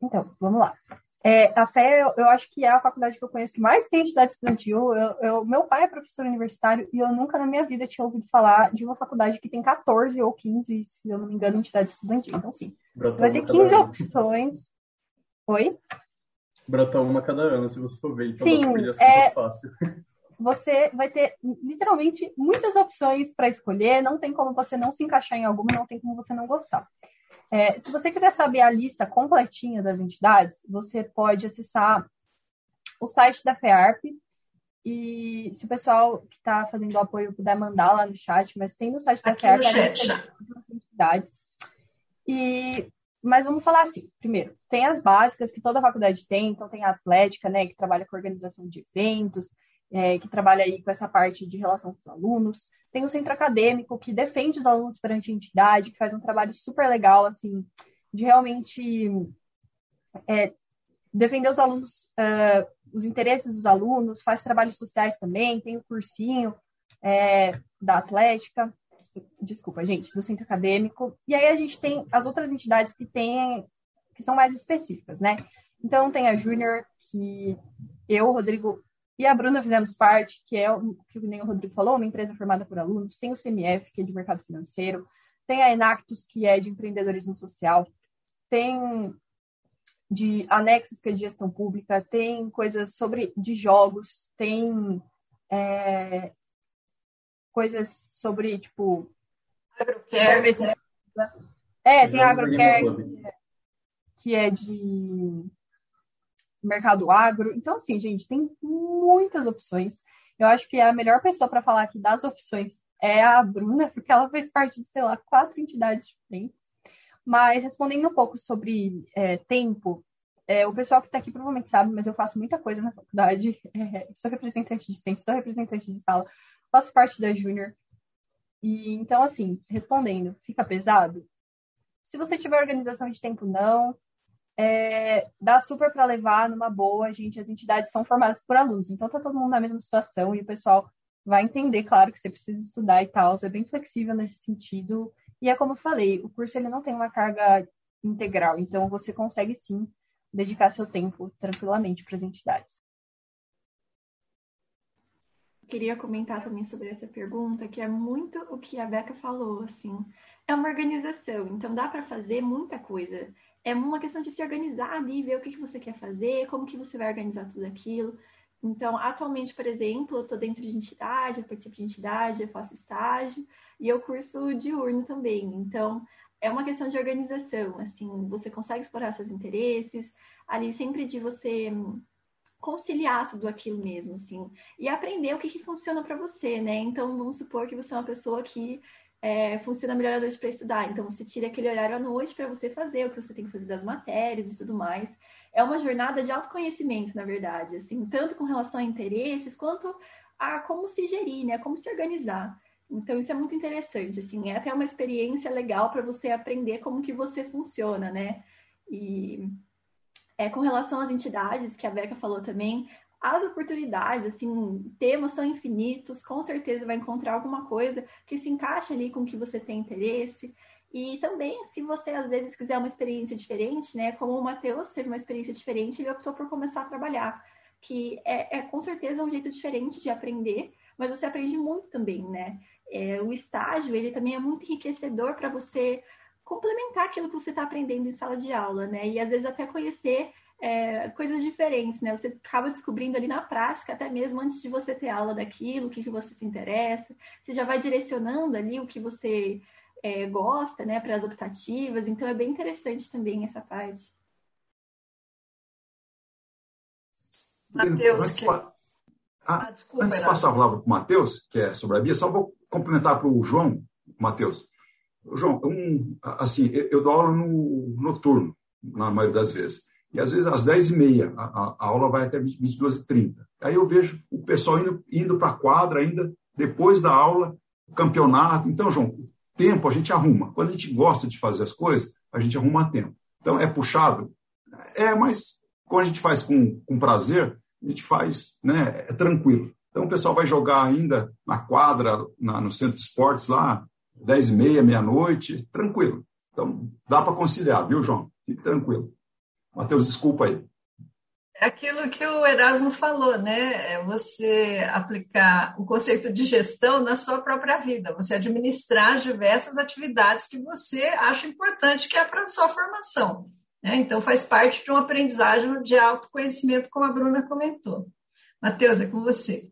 então, vamos lá. É, a Fé, eu, eu, acho que é a faculdade que eu conheço que mais tem entidade estudantil. Eu, eu, meu pai é professor universitário e eu nunca na minha vida tinha ouvido falar de uma faculdade que tem 14 ou 15, se eu não me engano, entidades estudantis. Então, sim, vai ter 15 opções Oi? Brota uma cada ano, se você for ver. Então Sim, é... fácil. Você vai ter literalmente muitas opções para escolher, não tem como você não se encaixar em alguma, não tem como você não gostar. É, se você quiser saber a lista completinha das entidades, você pode acessar o site da FEARP. E se o pessoal que está fazendo o apoio puder mandar lá no chat, mas tem no site da Aqui FEARP a lista das entidades. E mas vamos falar assim, primeiro, tem as básicas que toda faculdade tem, então tem a Atlética, né, que trabalha com organização de eventos, é, que trabalha aí com essa parte de relação com os alunos, tem o centro acadêmico, que defende os alunos perante a entidade, que faz um trabalho super legal, assim, de realmente é, defender os alunos, uh, os interesses dos alunos, faz trabalhos sociais também, tem o cursinho é, da Atlética, desculpa, gente, do centro acadêmico. E aí a gente tem as outras entidades que têm, que são mais específicas, né? Então tem a Júnior, que eu, Rodrigo, e a Bruna fizemos parte, que é, o que nem o Rodrigo falou, uma empresa formada por alunos, tem o CMF, que é de mercado financeiro, tem a Enactus, que é de empreendedorismo social, tem de anexos, que é de gestão pública, tem coisas sobre de jogos, tem é, coisas sobre, tipo... Agrocare. É, tem a Agrocare, que é de mercado agro. Então, assim, gente, tem muitas opções. Eu acho que a melhor pessoa para falar aqui das opções é a Bruna, porque ela fez parte de, sei lá, quatro entidades diferentes. Mas respondendo um pouco sobre é, tempo, é, o pessoal que está aqui provavelmente sabe, mas eu faço muita coisa na faculdade. É, sou representante de centro, sou representante de sala, faço parte da Júnior. E então, assim, respondendo, fica pesado? Se você tiver organização de tempo, não é, dá super para levar numa boa, gente. As entidades são formadas por alunos, então tá todo mundo na mesma situação e o pessoal vai entender, claro, que você precisa estudar e tal. É bem flexível nesse sentido. E é como eu falei, o curso ele não tem uma carga integral, então você consegue sim dedicar seu tempo tranquilamente para as entidades. Queria comentar também sobre essa pergunta, que é muito o que a Beca falou, assim. É uma organização, então dá para fazer muita coisa é uma questão de se organizar ali, ver o que, que você quer fazer, como que você vai organizar tudo aquilo. Então, atualmente, por exemplo, eu estou dentro de entidade, eu participo de entidade, eu faço estágio e eu curso diurno também. Então, é uma questão de organização, assim, você consegue explorar seus interesses, ali sempre de você conciliar tudo aquilo mesmo, assim, e aprender o que, que funciona para você, né? Então, vamos supor que você é uma pessoa que é, funciona melhor à noite para estudar. Então, você tira aquele horário à noite para você fazer o que você tem que fazer das matérias e tudo mais. É uma jornada de autoconhecimento, na verdade, assim, tanto com relação a interesses quanto a como se gerir, né? Como se organizar. Então, isso é muito interessante, assim, é até uma experiência legal para você aprender como que você funciona, né? E é, com relação às entidades, que a Beca falou também, as oportunidades, assim, temas são infinitos, com certeza vai encontrar alguma coisa que se encaixe ali com o que você tem interesse. E também, se você às vezes quiser uma experiência diferente, né, como o Matheus teve uma experiência diferente, ele optou por começar a trabalhar, que é, é com certeza um jeito diferente de aprender, mas você aprende muito também, né? É, o estágio, ele também é muito enriquecedor para você complementar aquilo que você está aprendendo em sala de aula, né? E às vezes até conhecer é, coisas diferentes, né? Você acaba descobrindo ali na prática, até mesmo antes de você ter aula daquilo, o que, que você se interessa. Você já vai direcionando ali o que você é, gosta, né, para as optativas. Então é bem interessante também essa parte. Matheus, antes, que... ah, ah, desculpa, antes de passar a palavra para o Matheus, que é sobre a Bia, só vou complementar para o João, Matheus. João, um, assim, eu dou aula no noturno, na maioria das vezes. E às vezes às 10h30, a, a, aula vai até 22h30. Aí eu vejo o pessoal indo, indo para a quadra ainda depois da aula, campeonato. Então, João, tempo a gente arruma. Quando a gente gosta de fazer as coisas, a gente arruma tempo. Então, é puxado? É, mas quando a gente faz com, com prazer, a gente faz, né, é tranquilo. Então, o pessoal vai jogar ainda na quadra, na, no centro de esportes lá, 10 e meia, meia-noite, tranquilo. Então, dá para conciliar, viu, João? Fique tranquilo. Matheus, desculpa aí. É aquilo que o Erasmo falou, né? É você aplicar o conceito de gestão na sua própria vida, você administrar diversas atividades que você acha importante, que é para a sua formação. Né? Então, faz parte de uma aprendizagem de autoconhecimento, como a Bruna comentou. Matheus, é com você.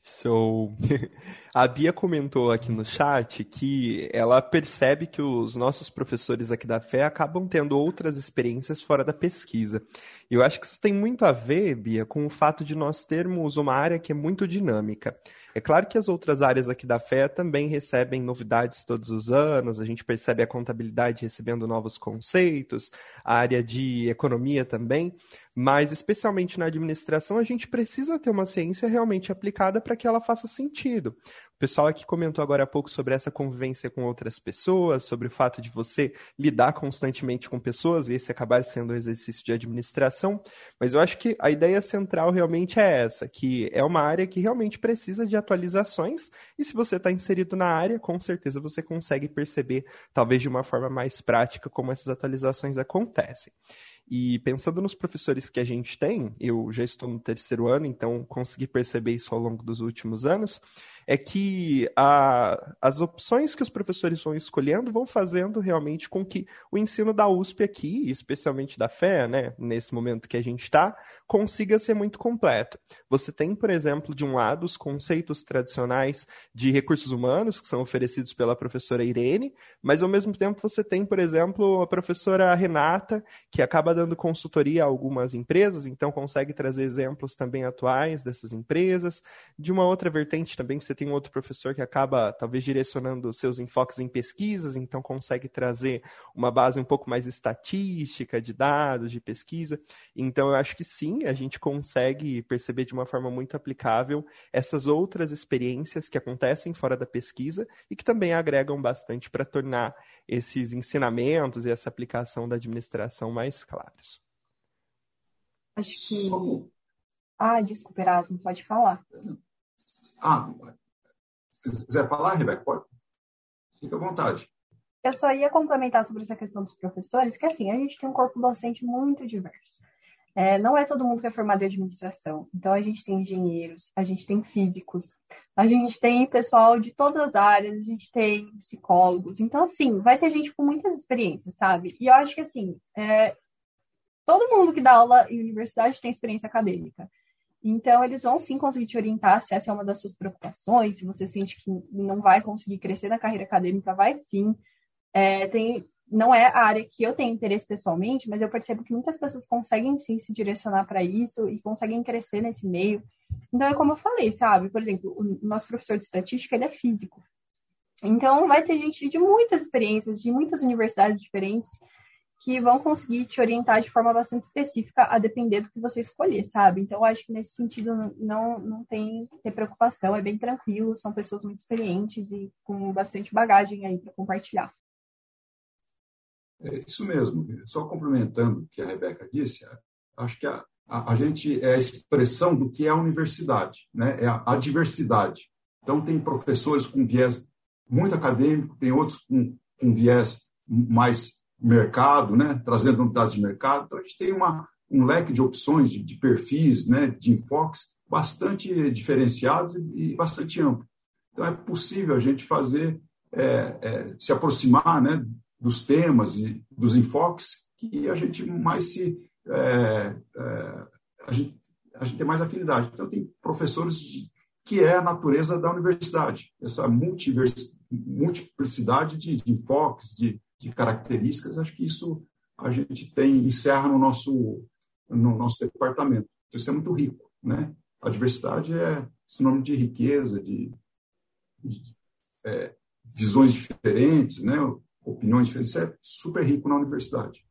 So, a Bia comentou aqui no chat que ela percebe que os nossos professores aqui da fé acabam tendo outras experiências fora da pesquisa. E eu acho que isso tem muito a ver, Bia, com o fato de nós termos uma área que é muito dinâmica. É claro que as outras áreas aqui da fé também recebem novidades todos os anos, a gente percebe a contabilidade recebendo novos conceitos, a área de economia também, mas especialmente na administração a gente precisa ter uma ciência realmente aplicada para que ela faça sentido pessoal aqui comentou agora há pouco sobre essa convivência com outras pessoas, sobre o fato de você lidar constantemente com pessoas e esse acabar sendo um exercício de administração, mas eu acho que a ideia central realmente é essa, que é uma área que realmente precisa de atualizações e se você está inserido na área, com certeza você consegue perceber, talvez de uma forma mais prática, como essas atualizações acontecem. E pensando nos professores que a gente tem, eu já estou no terceiro ano, então consegui perceber isso ao longo dos últimos anos, é que a, as opções que os professores vão escolhendo vão fazendo realmente com que o ensino da USP aqui, especialmente da FEA, né, nesse momento que a gente está, consiga ser muito completo. Você tem, por exemplo, de um lado, os conceitos tradicionais de recursos humanos, que são oferecidos pela professora Irene, mas ao mesmo tempo você tem, por exemplo, a professora Renata, que acaba dando consultoria a algumas empresas, então consegue trazer exemplos também atuais dessas empresas. De uma outra vertente também, você tem um outro professor que acaba talvez direcionando seus enfoques em pesquisas, então consegue trazer uma base um pouco mais estatística de dados, de pesquisa. Então eu acho que sim, a gente consegue perceber de uma forma muito aplicável essas outras experiências que acontecem fora da pesquisa e que também agregam bastante para tornar esses ensinamentos e essa aplicação da administração mais claros. Acho que. Ah, desculpa, Erasmo, pode falar. Ah, se quiser falar, Rebeca, pode. Fique à vontade. Eu só ia complementar sobre essa questão dos professores, que assim, a gente tem um corpo docente muito diverso. É, não é todo mundo que é formado em administração. Então, a gente tem engenheiros, a gente tem físicos, a gente tem pessoal de todas as áreas, a gente tem psicólogos. Então, assim, vai ter gente com muitas experiências, sabe? E eu acho que, assim, é, todo mundo que dá aula em universidade tem experiência acadêmica. Então, eles vão sim conseguir te orientar se essa é uma das suas preocupações, se você sente que não vai conseguir crescer na carreira acadêmica, vai sim. É, tem não é a área que eu tenho interesse pessoalmente, mas eu percebo que muitas pessoas conseguem sim se direcionar para isso e conseguem crescer nesse meio. Então é como eu falei, sabe? Por exemplo, o nosso professor de estatística ele é físico. Então vai ter gente de muitas experiências, de muitas universidades diferentes que vão conseguir te orientar de forma bastante específica a depender do que você escolher, sabe? Então, acho que nesse sentido não, não tem ter preocupação, é bem tranquilo, são pessoas muito experientes e com bastante bagagem aí para compartilhar. É isso mesmo. Só complementando o que a Rebeca disse, acho que a, a, a, gente é a expressão do que é a universidade, né? é a, a diversidade. Então, tem professores com viés muito acadêmico, tem outros com, com viés mais mercado, né? trazendo novidades de mercado. Então, a gente tem uma, um leque de opções, de, de perfis, né? de enfoques bastante diferenciados e, e bastante amplo. Então, é possível a gente fazer, é, é, se aproximar né? dos temas e dos enfoques que a gente mais se é, é, a, gente, a gente tem mais afinidade. Então tem professores de, que é a natureza da universidade, essa multiplicidade de, de enfoques, de, de, características. Acho que isso a gente tem encerra no nosso no nosso departamento. Então, isso é muito rico, né? A diversidade é sinônimo de riqueza, de, de é, visões diferentes, né? opiniões diferentes, isso é super rico na universidade.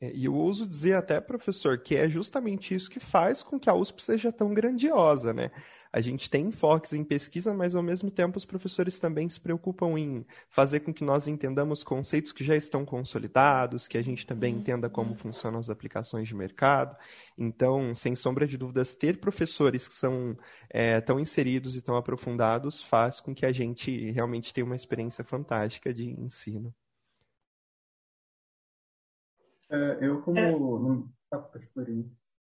É, e eu ouso dizer até, professor, que é justamente isso que faz com que a USP seja tão grandiosa, né? A gente tem enfoques em pesquisa, mas ao mesmo tempo os professores também se preocupam em fazer com que nós entendamos conceitos que já estão consolidados, que a gente também entenda como funcionam as aplicações de mercado. Então, sem sombra de dúvidas, ter professores que são é, tão inseridos e tão aprofundados faz com que a gente realmente tenha uma experiência fantástica de ensino. É, eu como... É. Não, tá,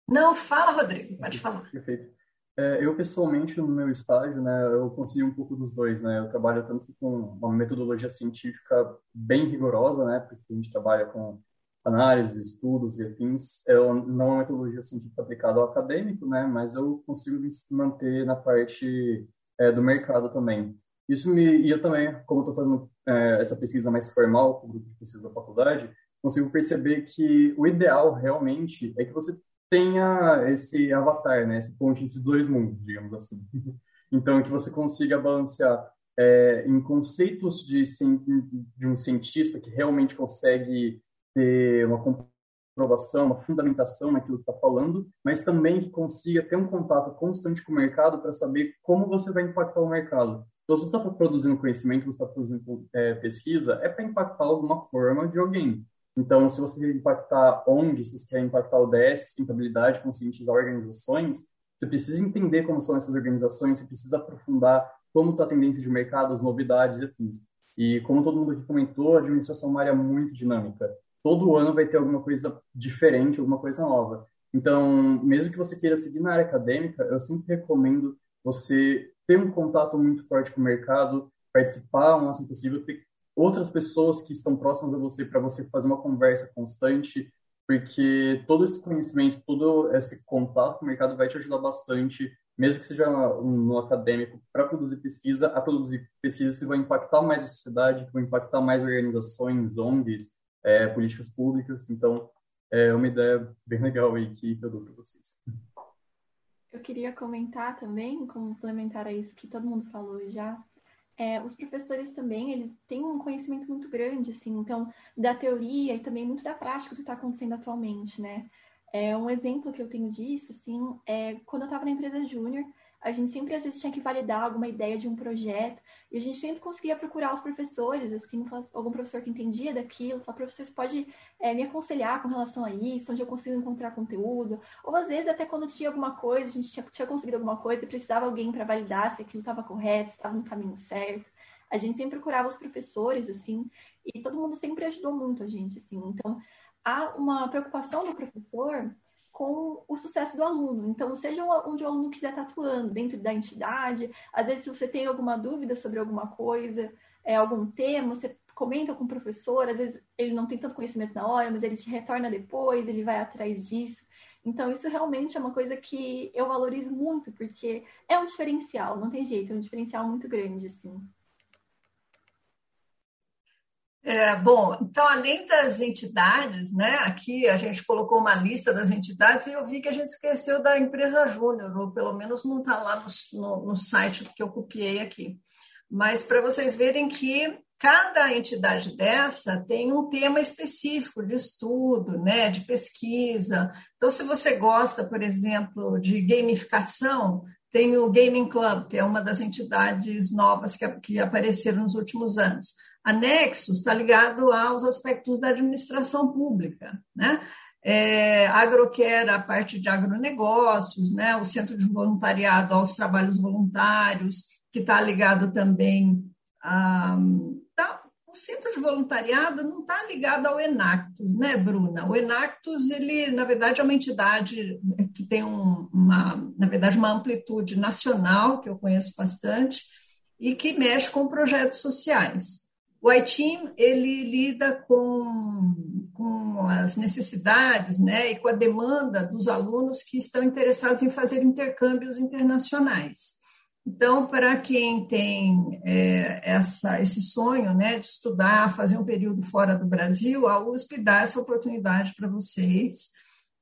não, fala, Rodrigo, pode falar. Perfeito. É, eu, pessoalmente, no meu estágio, né, eu consegui um pouco dos dois, né? Eu trabalho tanto com uma metodologia científica bem rigorosa, né? Porque a gente trabalha com análises, estudos e afins. É não é uma metodologia científica aplicada ao acadêmico, né? Mas eu consigo me manter na parte é, do mercado também. Isso me... E eu também, como estou fazendo é, essa pesquisa mais formal com o grupo de pesquisa da faculdade, consigo perceber que o ideal realmente é que você tenha esse avatar, né, esse ponte entre os dois mundos, digamos assim. Então, que você consiga balancear é, em conceitos de, de um cientista que realmente consegue ter uma comprovação, uma fundamentação naquilo que está falando, mas também que consiga ter um contato constante com o mercado para saber como você vai impactar o mercado. Então, se você está produzindo conhecimento, você está produzindo é, pesquisa, é para impactar alguma forma de alguém. Então, se você quer impactar ONGs, se você quer impactar ODS, sustentabilidade, conscientizar organizações, você precisa entender como são essas organizações, você precisa aprofundar como está a tendência de mercado, as novidades e afins. E como todo mundo aqui comentou, a administração é uma área muito dinâmica. todo ano vai ter alguma coisa diferente, alguma coisa nova. Então, mesmo que você queira seguir na área acadêmica, eu sempre recomendo você ter um contato muito forte com o mercado, participar o máximo possível, ter outras pessoas que estão próximas a você para você fazer uma conversa constante, porque todo esse conhecimento, todo esse contato com o mercado vai te ajudar bastante, mesmo que seja no acadêmico, para produzir pesquisa. A produzir pesquisa você vai impactar mais a sociedade, vai impactar mais organizações, ONGs, é, políticas públicas. Então, é uma ideia bem legal aí que eu dou para vocês. Eu queria comentar também, complementar a isso que todo mundo falou já, é, os professores também, eles têm um conhecimento muito grande, assim, então, da teoria e também muito da prática do que está acontecendo atualmente, né? É, um exemplo que eu tenho disso, assim, é quando eu estava na empresa júnior, a gente sempre às vezes tinha que validar alguma ideia de um projeto e a gente sempre conseguia procurar os professores, assim, algum professor que entendia daquilo, falar, professor, você pode é, me aconselhar com relação a isso, onde eu consigo encontrar conteúdo, ou às vezes até quando tinha alguma coisa, a gente tinha, tinha conseguido alguma coisa e precisava alguém para validar se aquilo estava correto, se estava no caminho certo. A gente sempre procurava os professores, assim, e todo mundo sempre ajudou muito a gente, assim. Então, há uma preocupação do professor com o sucesso do aluno. Então, seja onde o aluno quiser estar atuando, dentro da entidade, às vezes, se você tem alguma dúvida sobre alguma coisa, é, algum tema, você comenta com o professor, às vezes ele não tem tanto conhecimento na hora, mas ele te retorna depois, ele vai atrás disso. Então, isso realmente é uma coisa que eu valorizo muito, porque é um diferencial, não tem jeito, é um diferencial muito grande, assim. É, bom, então, além das entidades, né, aqui a gente colocou uma lista das entidades e eu vi que a gente esqueceu da empresa Júnior, ou pelo menos não está lá no, no, no, site que eu copiei aqui. Mas para vocês verem que cada entidade dessa tem um tema específico de estudo, né, de pesquisa. Então, se você gosta, por exemplo, de gamificação, tem o Gaming Club, que é uma das entidades novas que, que apareceram nos últimos anos. A Nexus está ligado aos aspectos da administração pública, né? É, a parte de agronegócios, né? o Centro de Voluntariado aos Trabalhos Voluntários, que está ligado também a. Tá, o Centro de Voluntariado não está ligado ao Enactus, né, Bruna? O Enactus, ele, na verdade, é uma entidade que tem um, uma, na verdade, uma amplitude nacional, que eu conheço bastante, e que mexe com projetos sociais. O ITIM, ele lida com, com as necessidades né, e com a demanda dos alunos que estão interessados em fazer intercâmbios internacionais. Então, para quem tem é, essa, esse sonho né, de estudar, fazer um período fora do Brasil, a USP dá essa oportunidade para vocês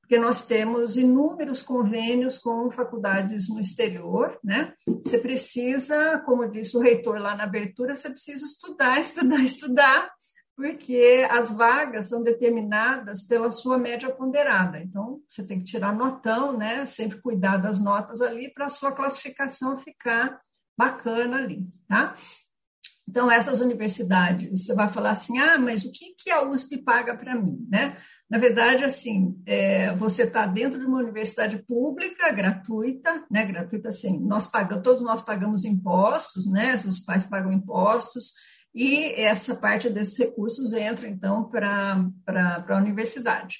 porque nós temos inúmeros convênios com faculdades no exterior, né? Você precisa, como disse o reitor lá na abertura, você precisa estudar, estudar, estudar, porque as vagas são determinadas pela sua média ponderada. Então, você tem que tirar notão, né? Sempre cuidar das notas ali para a sua classificação ficar bacana ali, tá? Então, essas universidades, você vai falar assim, ah, mas o que, que a USP paga para mim, né? Na verdade, assim, é, você está dentro de uma universidade pública, gratuita, né? Gratuita, assim, nós pagamos, todos nós pagamos impostos, né? Os pais pagam impostos, e essa parte desses recursos entra, então, para a universidade.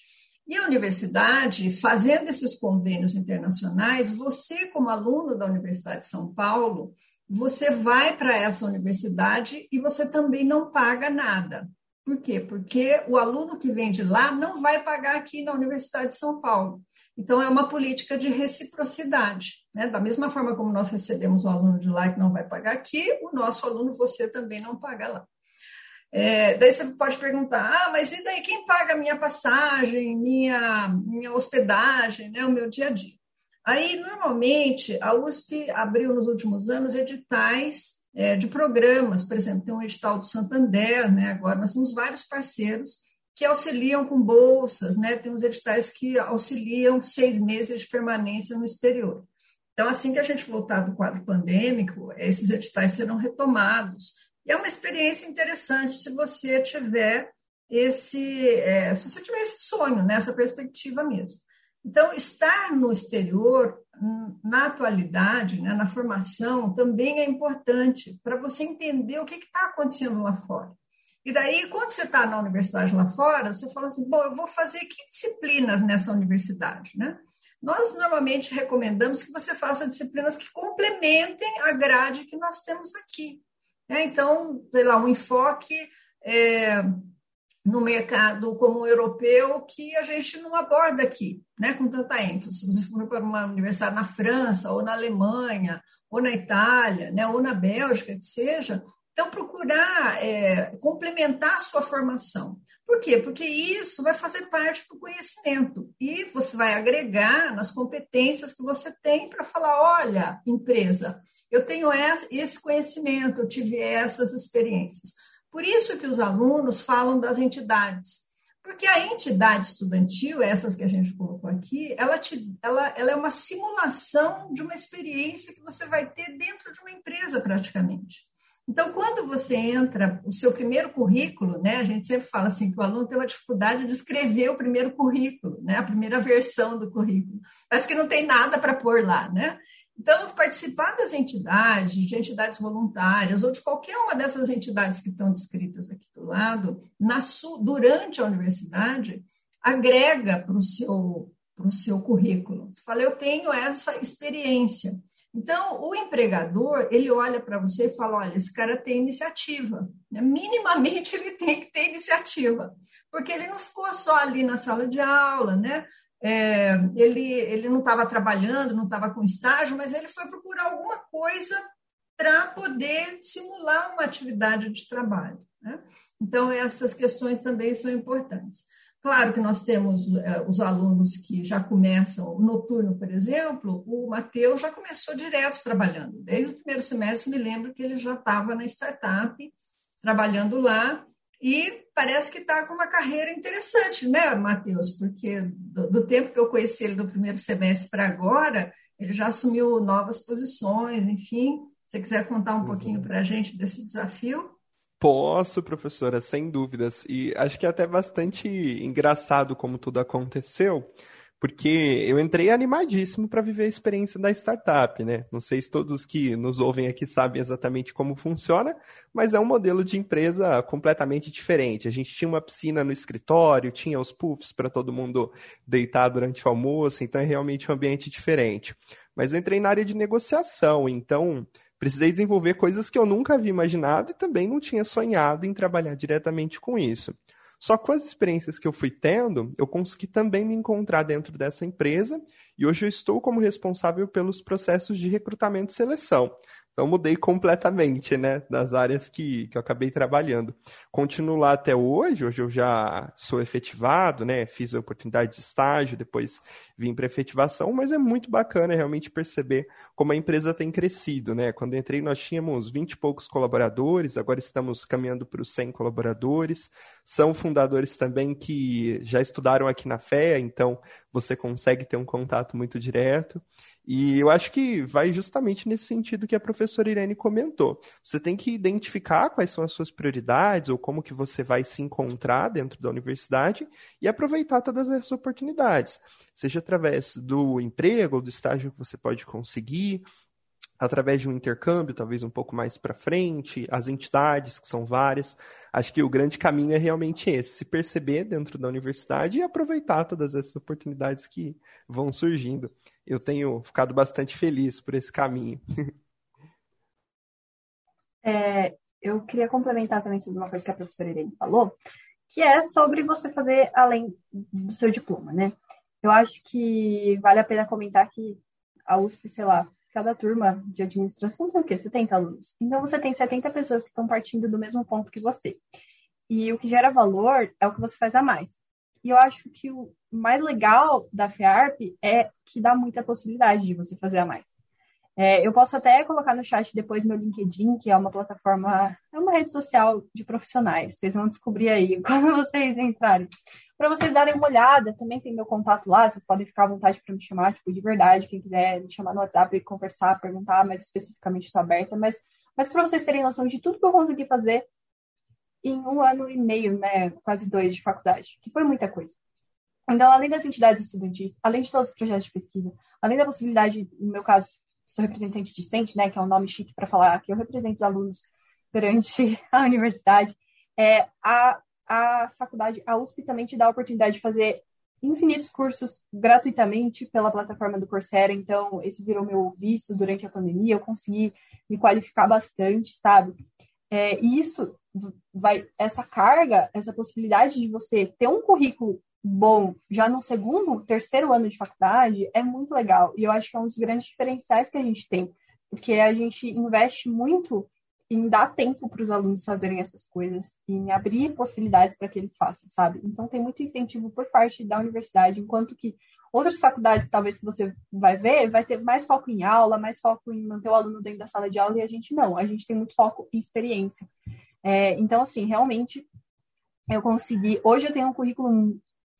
E a universidade, fazendo esses convênios internacionais, você, como aluno da Universidade de São Paulo, você vai para essa universidade e você também não paga nada. Por quê? Porque o aluno que vem de lá não vai pagar aqui na Universidade de São Paulo. Então, é uma política de reciprocidade. Né? Da mesma forma como nós recebemos um aluno de lá que não vai pagar aqui, o nosso aluno, você também não paga lá. É, daí você pode perguntar, ah, mas e daí quem paga minha passagem, minha, minha hospedagem, né, o meu dia a dia? Aí, normalmente, a USP abriu nos últimos anos editais é, de programas, por exemplo, tem um edital do Santander, né, agora nós temos vários parceiros que auxiliam com bolsas, né, tem uns editais que auxiliam seis meses de permanência no exterior. Então, assim que a gente voltar do quadro pandêmico, esses editais serão retomados. E é uma experiência interessante se você tiver esse, é, se você tiver esse sonho, né, perspectiva mesmo. Então, estar no exterior, na atualidade, né, na formação, também é importante para você entender o que está acontecendo lá fora. E daí, quando você está na universidade lá fora, você fala assim, bom, eu vou fazer que disciplinas nessa universidade, né? Nós normalmente recomendamos que você faça disciplinas que complementem a grade que nós temos aqui. Né? Então, sei lá, um enfoque é, no mercado como europeu que a gente não aborda aqui, né, com tanta ênfase. Se você for para uma universidade na França, ou na Alemanha, ou na Itália, né, ou na Bélgica, que seja, então procurar é, complementar a sua formação. Por quê? Porque isso vai fazer parte do conhecimento e você vai agregar nas competências que você tem para falar: olha, empresa, eu tenho esse conhecimento, eu tive essas experiências. Por isso que os alunos falam das entidades. Porque a entidade estudantil, essas que a gente colocou aqui, ela, te, ela, ela é uma simulação de uma experiência que você vai ter dentro de uma empresa, praticamente. Então, quando você entra, o seu primeiro currículo, né, a gente sempre fala assim que o aluno tem uma dificuldade de escrever o primeiro currículo, né, a primeira versão do currículo. Parece que não tem nada para pôr lá, né? Então, participar das entidades, de entidades voluntárias, ou de qualquer uma dessas entidades que estão descritas aqui do lado, na durante a universidade, agrega para o seu, o seu currículo. Você fala, eu tenho essa experiência. Então, o empregador, ele olha para você e fala, olha, esse cara tem iniciativa. Né? Minimamente, ele tem que ter iniciativa, porque ele não ficou só ali na sala de aula, né? É, ele, ele não estava trabalhando, não estava com estágio, mas ele foi procurar alguma coisa para poder simular uma atividade de trabalho. Né? Então, essas questões também são importantes. Claro que nós temos é, os alunos que já começam noturno, por exemplo, o Matheus já começou direto trabalhando. Desde o primeiro semestre, me lembro que ele já estava na startup, trabalhando lá, e parece que está com uma carreira interessante, né, Matheus? Porque do, do, tempo que eu conheci ele do primeiro semestre para agora, ele já assumiu novas posições, enfim. Se você quiser contar um pouquinho para a gente desse desafio. Posso, professora, sem dúvidas. E acho que é até bastante engraçado como tudo aconteceu, porque eu entrei animadíssimo para viver a experiência da startup, né? Não sei se todos que nos ouvem aqui sabem exatamente como funciona, mas é um modelo de empresa completamente diferente. A gente tinha uma piscina no escritório, tinha os puffs para todo mundo deitar durante o almoço, então é realmente um ambiente diferente. Mas eu entrei na área de negociação, então precisei desenvolver coisas que eu nunca havia imaginado e também não tinha sonhado em trabalhar diretamente com isso. Só com as experiências que eu fui tendo, eu consegui também me encontrar dentro dessa empresa e hoje eu estou como responsável pelos processos de recrutamento e seleção. Então mudei completamente, né, das áreas que, que eu acabei trabalhando. Continuo lá até hoje, hoje eu já sou efetivado, né, fiz a oportunidade de estágio, depois vim para efetivação, mas é muito bacana realmente perceber como a empresa tem crescido, né. Quando entrei nós tínhamos 20 e poucos colaboradores, agora estamos caminhando para os 100 colaboradores. São fundadores também que já estudaram aqui na FEA, então você consegue ter um contato muito direto. E eu acho que vai justamente nesse sentido que a professora Irene comentou. Você tem que identificar quais são as suas prioridades ou como que você vai se encontrar dentro da universidade e aproveitar todas essas oportunidades, seja através do emprego ou do estágio que você pode conseguir, através de um intercâmbio, talvez um pouco mais para frente, as entidades, que são várias. Acho que o grande caminho é realmente esse: se perceber dentro da universidade e aproveitar todas essas oportunidades que vão surgindo. Eu tenho ficado bastante feliz por esse caminho. É, eu queria complementar também sobre uma coisa que a professora Irene falou, que é sobre você fazer além do seu diploma, né? Eu acho que vale a pena comentar que a USP, sei lá, cada turma de administração tem o quê? 70 alunos. Então você tem 70 pessoas que estão partindo do mesmo ponto que você. E o que gera valor é o que você faz a mais. E eu acho que o mais legal da FEARP é que dá muita possibilidade de você fazer a mais. É, eu posso até colocar no chat depois meu LinkedIn, que é uma plataforma, é uma rede social de profissionais. Vocês vão descobrir aí quando vocês entrarem para vocês darem uma olhada. Também tem meu contato lá, vocês podem ficar à vontade para me chamar, tipo, de verdade, quem quiser me chamar no WhatsApp e conversar, perguntar, mas especificamente estou aberta, mas, mas para vocês terem noção de tudo que eu consegui fazer em um ano e meio, né, quase dois de faculdade, que foi muita coisa. Então, além das entidades estudantis, além de todos os projetos de pesquisa, além da possibilidade, no meu caso, sou representante discente, né, que é um nome chique para falar que eu represento os alunos perante a universidade, é, a, a faculdade, a USP também te dá a oportunidade de fazer infinitos cursos gratuitamente pela plataforma do Coursera, então esse virou meu vício durante a pandemia, eu consegui me qualificar bastante, sabe? É, e isso vai, essa carga, essa possibilidade de você ter um currículo bom já no segundo, terceiro ano de faculdade é muito legal. E eu acho que é um dos grandes diferenciais que a gente tem, porque a gente investe muito em dar tempo para os alunos fazerem essas coisas, em abrir possibilidades para que eles façam, sabe? Então tem muito incentivo por parte da universidade, enquanto que outras faculdades, talvez que você vai ver, vai ter mais foco em aula, mais foco em manter o aluno dentro da sala de aula e a gente não, a gente tem muito foco em experiência. É, então, assim, realmente eu consegui. Hoje eu tenho um currículo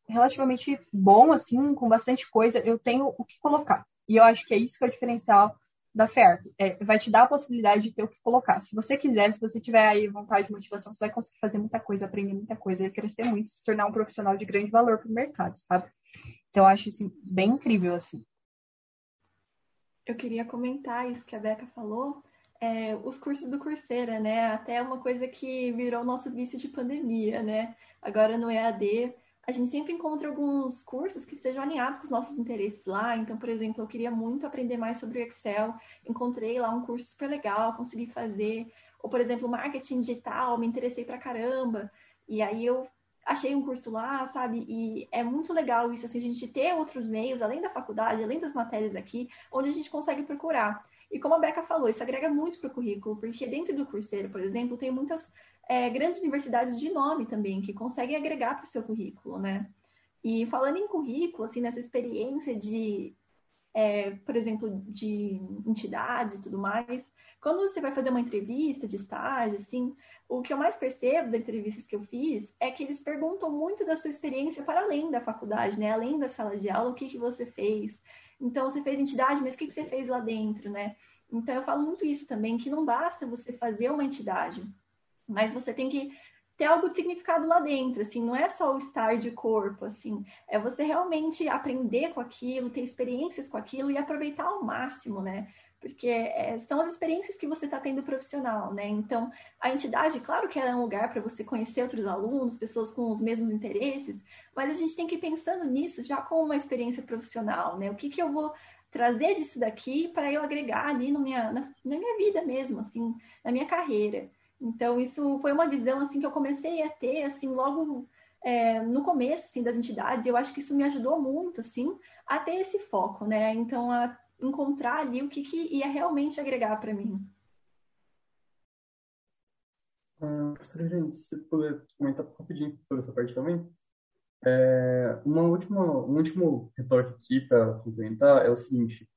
relativamente bom, assim, com bastante coisa, eu tenho o que colocar. E eu acho que é isso que é o diferencial da FERP. É, vai te dar a possibilidade de ter o que colocar. Se você quiser, se você tiver aí vontade e motivação, você vai conseguir fazer muita coisa, aprender muita coisa, e crescer muito, se tornar um profissional de grande valor para o mercado, sabe? Então, eu acho isso bem incrível, assim. Eu queria comentar isso que a Beca falou, é, os cursos do Coursera, né? Até uma coisa que virou nosso vício de pandemia, né? Agora no EAD, a gente sempre encontra alguns cursos que sejam alinhados com os nossos interesses lá. Então, por exemplo, eu queria muito aprender mais sobre o Excel, encontrei lá um curso super legal, consegui fazer. Ou, por exemplo, marketing digital, me interessei pra caramba. E aí eu achei um curso lá, sabe? E é muito legal isso, assim, a gente ter outros meios, além da faculdade, além das matérias aqui, onde a gente consegue procurar. E como a Beca falou, isso agrega muito para o currículo, porque dentro do Coursera, por exemplo, tem muitas é, grandes universidades de nome também, que conseguem agregar para o seu currículo, né? E falando em currículo, assim, nessa experiência de, é, por exemplo, de entidades e tudo mais, quando você vai fazer uma entrevista de estágio, assim, o que eu mais percebo das entrevistas que eu fiz é que eles perguntam muito da sua experiência para além da faculdade, né? Além da sala de aula, o que, que você fez. Então, você fez entidade, mas o que, que você fez lá dentro, né? Então, eu falo muito isso também, que não basta você fazer uma entidade. Mas você tem que ter algo de significado lá dentro, assim, não é só o estar de corpo, assim, é você realmente aprender com aquilo, ter experiências com aquilo e aproveitar ao máximo, né? Porque é, são as experiências que você está tendo profissional, né? Então, a entidade, claro que é um lugar para você conhecer outros alunos, pessoas com os mesmos interesses, mas a gente tem que ir pensando nisso já com uma experiência profissional, né? O que, que eu vou trazer disso daqui para eu agregar ali no minha, na, na minha vida mesmo, assim, na minha carreira. Então, isso foi uma visão assim que eu comecei a ter assim logo é, no começo assim, das entidades. Eu acho que isso me ajudou muito assim a ter esse foco, né? Então, a encontrar ali o que, que ia realmente agregar para mim. Uh, professora Jane, se puder comentar rapidinho sobre essa parte também. É, uma última, um último retoque aqui para complementar é o seguinte.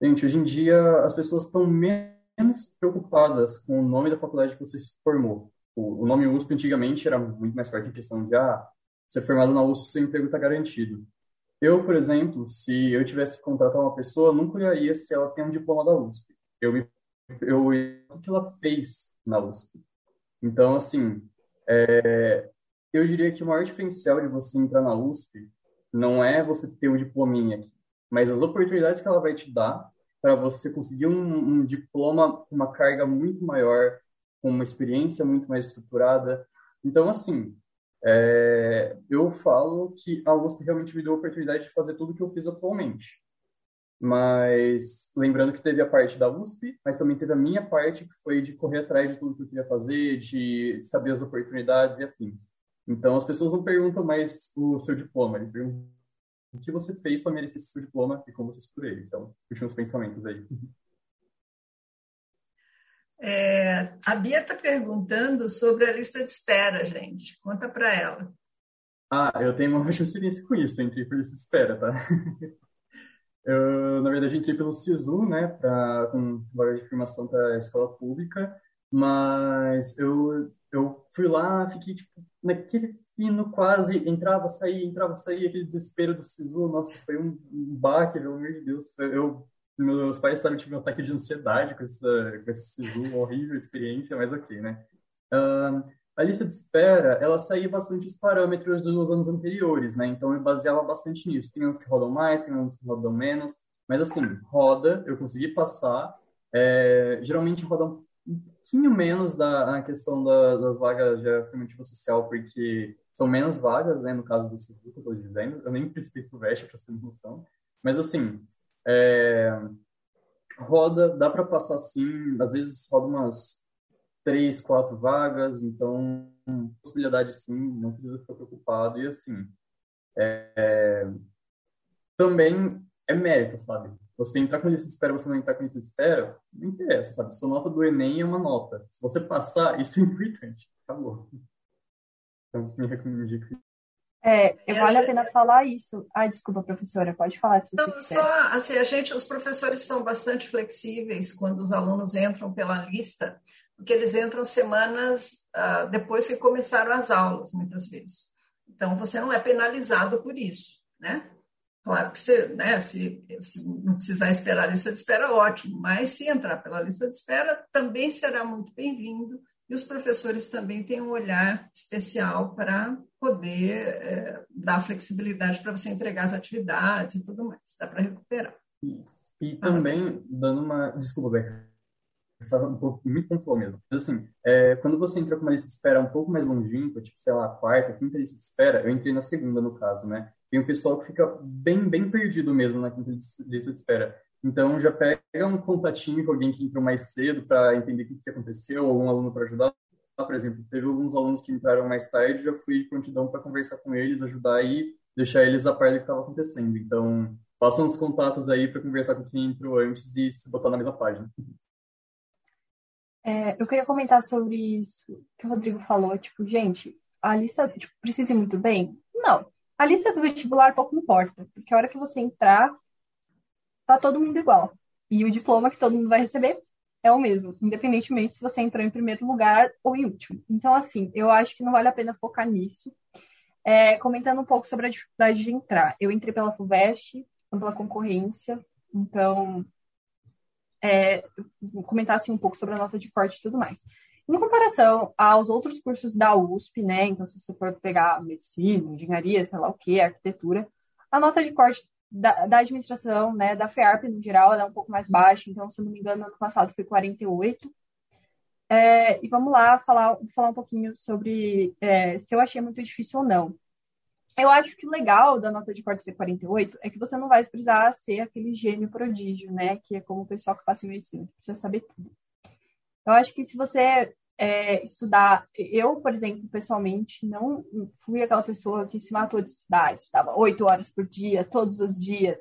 Gente, hoje em dia as pessoas estão menos menos preocupadas com o nome da faculdade que você se formou. O, nome USP antigamente era muito mais forte em questão de, ah, ser formado na USP, seu emprego está garantido. Eu, por exemplo, se eu tivesse que contratar uma pessoa, nunca olharia se ela tem um diploma da USP. Eu me eu o que ela fez na USP. Então, assim, é, eu diria que o maior diferencial de você entrar na USP não é você ter um diplominha aqui, mas as oportunidades que ela vai te dar para você conseguir um, um diploma com uma carga muito maior, com uma experiência muito mais estruturada. Então, assim, é, eu falo que a USP realmente me deu a oportunidade de fazer tudo o que eu fiz atualmente. Mas lembrando que teve a parte da USP, mas também teve a minha parte, que foi de correr atrás de tudo que eu queria fazer, de saber as oportunidades e afins. Então, as pessoas não perguntam mais o seu diploma, eles perguntam o que você fez para merecer esse seu diploma e como você escolheu ele. Então, uns pensamentos aí. É, a Bia está perguntando sobre a lista de espera, gente. Conta para ela. Ah, eu tenho uma experiência com isso, entrei por lista de espera, tá? Eu, na verdade, entrei pelo SISU, né, pra, com vaga de formação para escola pública, mas eu, eu fui lá, fiquei, tipo, naquele fino quase, entrava, saía, entrava, saía, aquele desespero do SISU, nossa, foi um, baque, pelo amor de Deus. Eu, meus pais sabem, tive um ataque de ansiedade com, essa, com esse SISU, horrível experiência, mas ok, né? Uh, a lista de espera, ela saía bastante os parâmetros dos anos anteriores, né? Então eu baseava bastante nisso. Tem uns que rodam mais, tem uns que rodam menos, mas assim, roda, eu consegui passar. É, geralmente rodam um pouquinho menos da na questão da, das vagas de afirmativa social, porque são menos vagas, né, no caso do SISU que eu estou dizendo. Eu nem precisei pro VEST para ter noção. Mas, assim, é, roda, dá para passar sim, às vezes roda umas três, quatro vagas, então possibilidade sim, não precisa ficar preocupado. E assim, é, também é mérito, sabe? Você entrar com lista de espera, você não entrar com lista de espera, não interessa, sabe? Sua nota do Enem é uma nota. Se você passar, isso é importante. Acabou. Então, me recomendo é, é vale a pena falar isso. Ah, desculpa, professora, pode falar se você Não, quiser. Só, assim, a gente, os professores são bastante flexíveis quando os alunos entram pela lista, porque eles entram semanas uh, depois que começaram as aulas, muitas vezes. Então, você não é penalizado por isso, né? Claro que você, né, se, se não precisar esperar a lista de espera, ótimo, mas se entrar pela lista de espera, também será muito bem-vindo e os professores também têm um olhar especial para poder é, dar flexibilidade para você entregar as atividades e tudo mais. Dá para recuperar. Isso. E também, dando uma. Desculpa, Beca. Estava um pouco muito pontual mesmo. Mas, assim, é, quando você entra com uma lista de espera um pouco mais longínqua, tipo, sei lá, quarta, quinta lista de espera, eu entrei na segunda, no caso, né? Tem um pessoal que fica bem, bem perdido mesmo na quinta lista de espera. Então, já pega um contatinho com alguém que entrou mais cedo para entender o que, que aconteceu, ou um aluno para ajudar. Por exemplo, teve alguns alunos que entraram mais tarde, já fui prontidão para conversar com eles, ajudar e deixar eles a par do que estava acontecendo. Então, passam os contatos aí para conversar com quem entrou antes e se botar na mesma página. É, eu queria comentar sobre isso que o Rodrigo falou. Tipo, gente, a lista tipo, precisa ir muito bem? Não. A lista do vestibular pouco importa, porque a hora que você entrar, tá todo mundo igual. E o diploma que todo mundo vai receber é o mesmo, independentemente se você entrou em primeiro lugar ou em último. Então, assim, eu acho que não vale a pena focar nisso. É, comentando um pouco sobre a dificuldade de entrar. Eu entrei pela FUVEST, pela concorrência, então, é, comentar assim, um pouco sobre a nota de corte e tudo mais. Em comparação aos outros cursos da USP, né? Então, se você for pegar medicina, engenharia, sei lá o que, arquitetura, a nota de corte da, da, administração, né, da FEARP no geral, ela é um pouco mais baixa, então, se não me engano, ano passado foi 48. É, e vamos lá falar, falar um pouquinho sobre é, se eu achei muito difícil ou não. Eu acho que o legal da nota de corte ser 48 é que você não vai precisar ser aquele gênio prodígio, né? Que é como o pessoal que passa em medicina, precisa saber tudo. Eu acho que se você é, estudar. Eu, por exemplo, pessoalmente, não fui aquela pessoa que se matou de estudar, estudava oito horas por dia, todos os dias.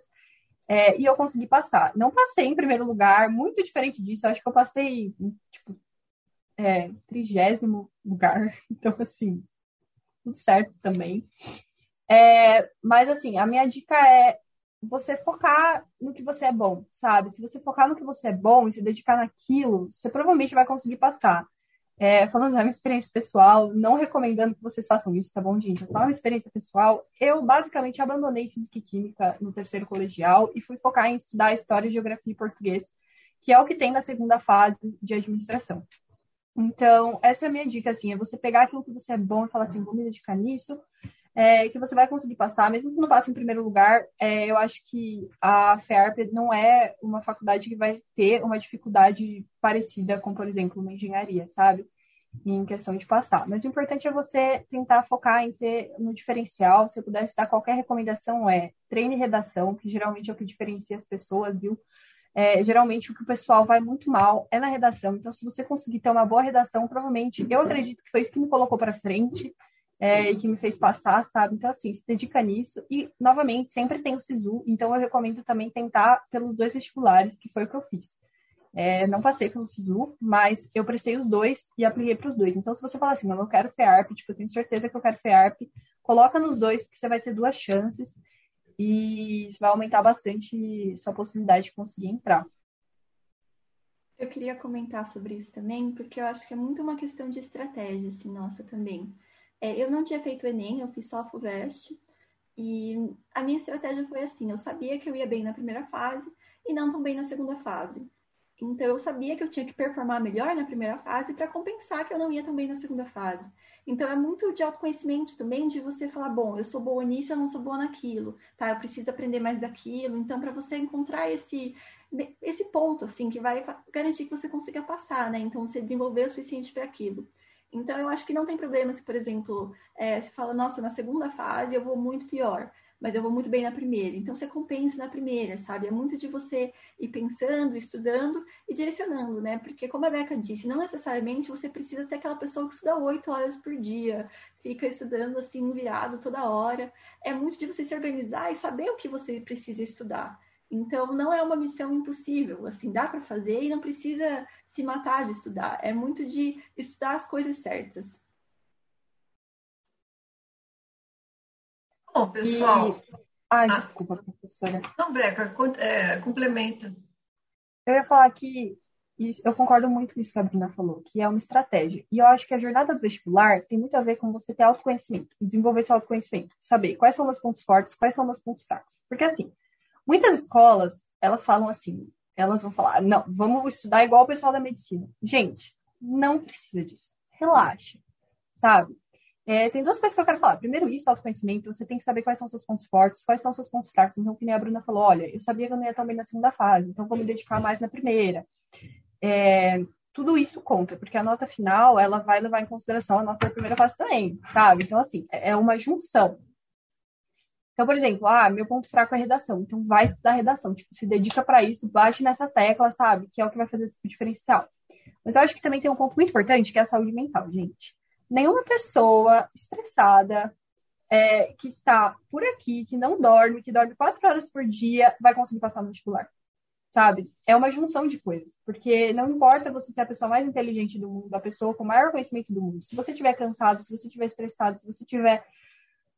É, e eu consegui passar. Não passei em primeiro lugar, muito diferente disso. Acho que eu passei, tipo, é, trigésimo lugar. Então, assim, tudo certo também. É, mas, assim, a minha dica é você focar no que você é bom, sabe? Se você focar no que você é bom e se dedicar naquilo, você provavelmente vai conseguir passar. É, falando da minha experiência pessoal, não recomendando que vocês façam isso, tá bom, gente? É só uma experiência pessoal. Eu basicamente abandonei física e química no terceiro colegial e fui focar em estudar história, geografia e português, que é o que tem na segunda fase de administração. Então, essa é a minha dica, assim, é você pegar aquilo que você é bom e falar assim, vou me dedicar nisso, é, que você vai conseguir passar, mesmo que não passe em primeiro lugar, é, eu acho que a FEARP não é uma faculdade que vai ter uma dificuldade parecida com, por exemplo, uma engenharia, sabe? Em questão de passar. Mas o importante é você tentar focar em ser no diferencial. Se eu pudesse dar qualquer recomendação, é treine redação, que geralmente é o que diferencia as pessoas, viu? É, geralmente o que o pessoal vai muito mal é na redação. Então, se você conseguir ter uma boa redação, provavelmente, eu acredito que foi isso que me colocou para frente é, e que me fez passar, sabe? Então, assim, se dedica nisso. E, novamente, sempre tem o SISU, então eu recomendo também tentar pelos dois vestibulares, que foi o que eu fiz. É, não passei pelo SISU, mas eu prestei os dois e apliquei para os dois. Então, se você falar assim, não, eu quero FEARP, tipo, eu tenho certeza que eu quero FEARP, coloca nos dois, porque você vai ter duas chances e isso vai aumentar bastante sua possibilidade de conseguir entrar. Eu queria comentar sobre isso também, porque eu acho que é muito uma questão de estratégia, assim, nossa, também. É, eu não tinha feito Enem, eu fiz só a FUVEST. E a minha estratégia foi assim: eu sabia que eu ia bem na primeira fase e não tão bem na segunda fase. Então, eu sabia que eu tinha que performar melhor na primeira fase para compensar que eu não ia tão bem na segunda fase. Então, é muito de autoconhecimento também, de você falar: bom, eu sou boa nisso, eu não sou boa naquilo, tá? Eu preciso aprender mais daquilo. Então, para você encontrar esse, esse ponto, assim, que vai garantir que você consiga passar, né? Então, você desenvolver o suficiente para aquilo. Então, eu acho que não tem problema se, por exemplo, é, você fala, nossa, na segunda fase eu vou muito pior mas eu vou muito bem na primeira. Então você compensa na primeira, sabe? É muito de você ir pensando, estudando e direcionando, né? Porque, como a Beca disse, não necessariamente você precisa ser aquela pessoa que estuda oito horas por dia, fica estudando assim, virado toda hora. É muito de você se organizar e saber o que você precisa estudar. Então, não é uma missão impossível, assim, dá para fazer e não precisa se matar de estudar. É muito de estudar as coisas certas. Bom, pessoal. E... Ai, ah, desculpa, professora. Não, Beca, é, complementa. Eu ia falar que eu concordo muito com isso que a Bruna falou, que é uma estratégia. E eu acho que a jornada do vestibular tem muito a ver com você ter autoconhecimento, desenvolver seu autoconhecimento, saber quais são meus pontos fortes, quais são meus pontos fracos. Porque assim, muitas escolas, elas falam assim, elas vão falar, não, vamos estudar igual o pessoal da medicina. Gente, não precisa disso. Relaxa, sabe? É, tem duas coisas que eu quero falar. Primeiro, isso, autoconhecimento. Você tem que saber quais são seus pontos fortes, quais são seus pontos fracos. Então, que nem a Bruna falou, olha, eu sabia que eu não ia tão bem na segunda fase, então vou me dedicar mais na primeira. É, tudo isso conta, porque a nota final, ela vai levar em consideração a nota da primeira fase também, sabe? Então, assim, é, é uma junção. Então, por exemplo, ah, meu ponto fraco é redação. Então, vai estudar redação. Tipo, se dedica para isso, bate nessa tecla, sabe? Que é o que vai fazer esse diferencial. Mas eu acho que também tem um ponto muito importante, que é a saúde mental, gente nenhuma pessoa estressada é, que está por aqui, que não dorme, que dorme quatro horas por dia, vai conseguir passar no vestibular. Sabe? É uma junção de coisas. Porque não importa você ser a pessoa mais inteligente do mundo, a pessoa com o maior conhecimento do mundo. Se você estiver cansado, se você estiver estressado, se você estiver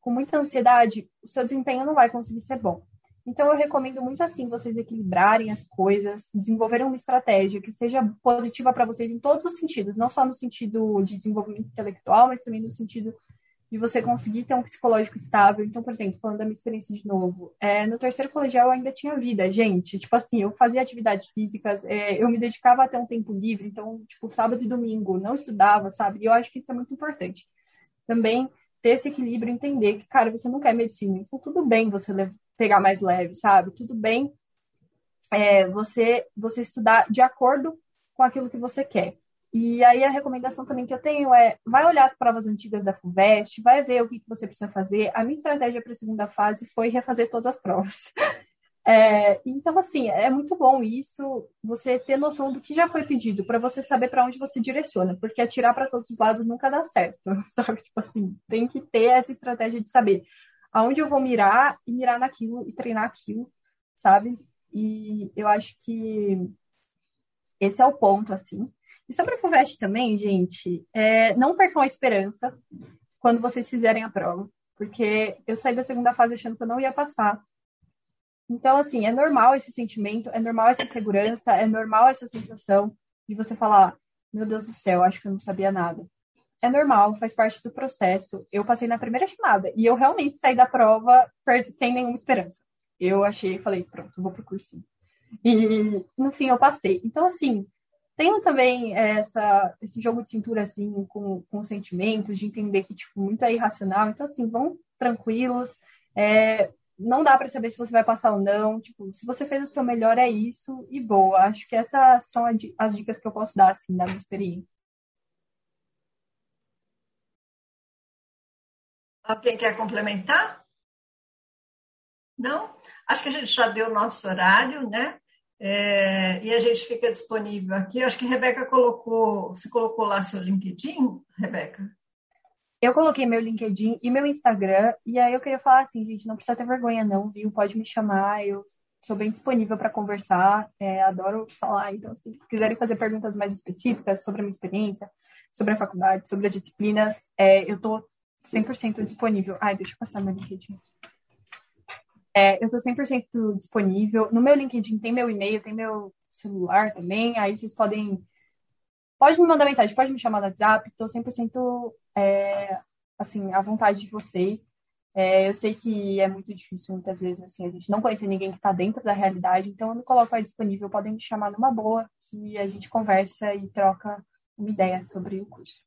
com muita ansiedade, o seu desempenho não vai conseguir ser bom. Então, eu recomendo muito assim vocês equilibrarem as coisas, desenvolverem uma estratégia que seja positiva para vocês em todos os sentidos, não só no sentido de desenvolvimento intelectual, mas também no sentido de você conseguir ter um psicológico estável. Então, por exemplo, falando da minha experiência de novo, é, no terceiro colegial eu ainda tinha vida, gente. Tipo assim, eu fazia atividades físicas, é, eu me dedicava a ter um tempo livre, então, tipo, sábado e domingo, não estudava, sabe? E eu acho que isso é muito importante. Também ter esse equilíbrio, entender que, cara, você não quer medicina, então tudo bem você pegar mais leve, sabe? Tudo bem é, você, você estudar de acordo com aquilo que você quer. E aí a recomendação também que eu tenho é, vai olhar as provas antigas da FUVEST, vai ver o que, que você precisa fazer. A minha estratégia para a segunda fase foi refazer todas as provas. É, então, assim, é muito bom isso, você ter noção do que já foi pedido, para você saber para onde você direciona, porque atirar para todos os lados nunca dá certo, sabe? Tipo assim, tem que ter essa estratégia de saber aonde eu vou mirar e mirar naquilo e treinar aquilo, sabe? E eu acho que esse é o ponto, assim. E sobre a FUVEST também, gente, é, não percam a esperança quando vocês fizerem a prova, porque eu saí da segunda fase achando que eu não ia passar. Então, assim, é normal esse sentimento, é normal essa insegurança, é normal essa sensação de você falar: meu Deus do céu, acho que eu não sabia nada é normal, faz parte do processo. Eu passei na primeira chamada e eu realmente saí da prova sem nenhuma esperança. Eu achei, falei, pronto, vou pro cursinho. E no fim eu passei. Então, assim, tenho também essa, esse jogo de cintura, assim, com, com sentimentos, de entender que, tipo, muito é irracional. Então, assim, vão tranquilos. É, não dá para saber se você vai passar ou não. Tipo, se você fez o seu melhor, é isso e boa. Acho que essas são as dicas que eu posso dar, assim, da minha experiência. Alguém quer complementar? Não? Acho que a gente já deu o nosso horário, né? É, e a gente fica disponível aqui. Acho que a Rebeca colocou. Você colocou lá seu LinkedIn, Rebeca? Eu coloquei meu LinkedIn e meu Instagram. E aí eu queria falar assim, gente, não precisa ter vergonha, não, viu? Pode me chamar. Eu sou bem disponível para conversar. É, adoro falar. Então, se quiserem fazer perguntas mais específicas sobre a minha experiência, sobre a faculdade, sobre as disciplinas, é, eu estou 100% disponível. Ai, deixa eu passar meu LinkedIn. É, eu estou 100% disponível. No meu LinkedIn tem meu e-mail, tem meu celular também. Aí vocês podem. Pode me mandar mensagem, pode me chamar no WhatsApp. Estou 100% é, assim, à vontade de vocês. É, eu sei que é muito difícil muitas vezes, assim, a gente não conhecer ninguém que está dentro da realidade, então eu me coloco aí disponível. Podem me chamar numa boa, que a gente conversa e troca uma ideia sobre o curso.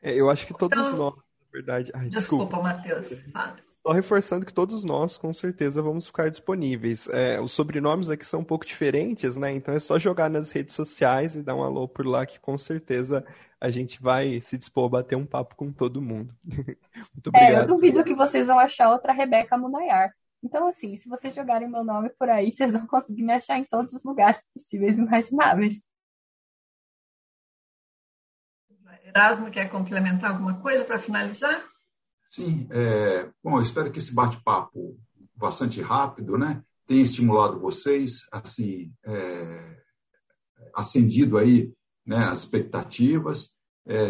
É, eu acho que todos então, nós, na verdade. Ai, desculpa, desculpa Matheus. Só reforçando que todos nós, com certeza, vamos ficar disponíveis. É, os sobrenomes aqui são um pouco diferentes, né? Então é só jogar nas redes sociais e dar um alô por lá, que com certeza a gente vai se dispor a bater um papo com todo mundo. Muito obrigado. É, eu duvido que vocês vão achar outra Rebeca Munayar. Então, assim, se vocês jogarem meu nome por aí, vocês vão conseguir me achar em todos os lugares possíveis e imagináveis. Erasmo quer complementar alguma coisa para finalizar? Sim, é, bom, eu espero que esse bate-papo bastante rápido, né, tenha estimulado vocês, assim, é, acendido aí, né, as expectativas. É,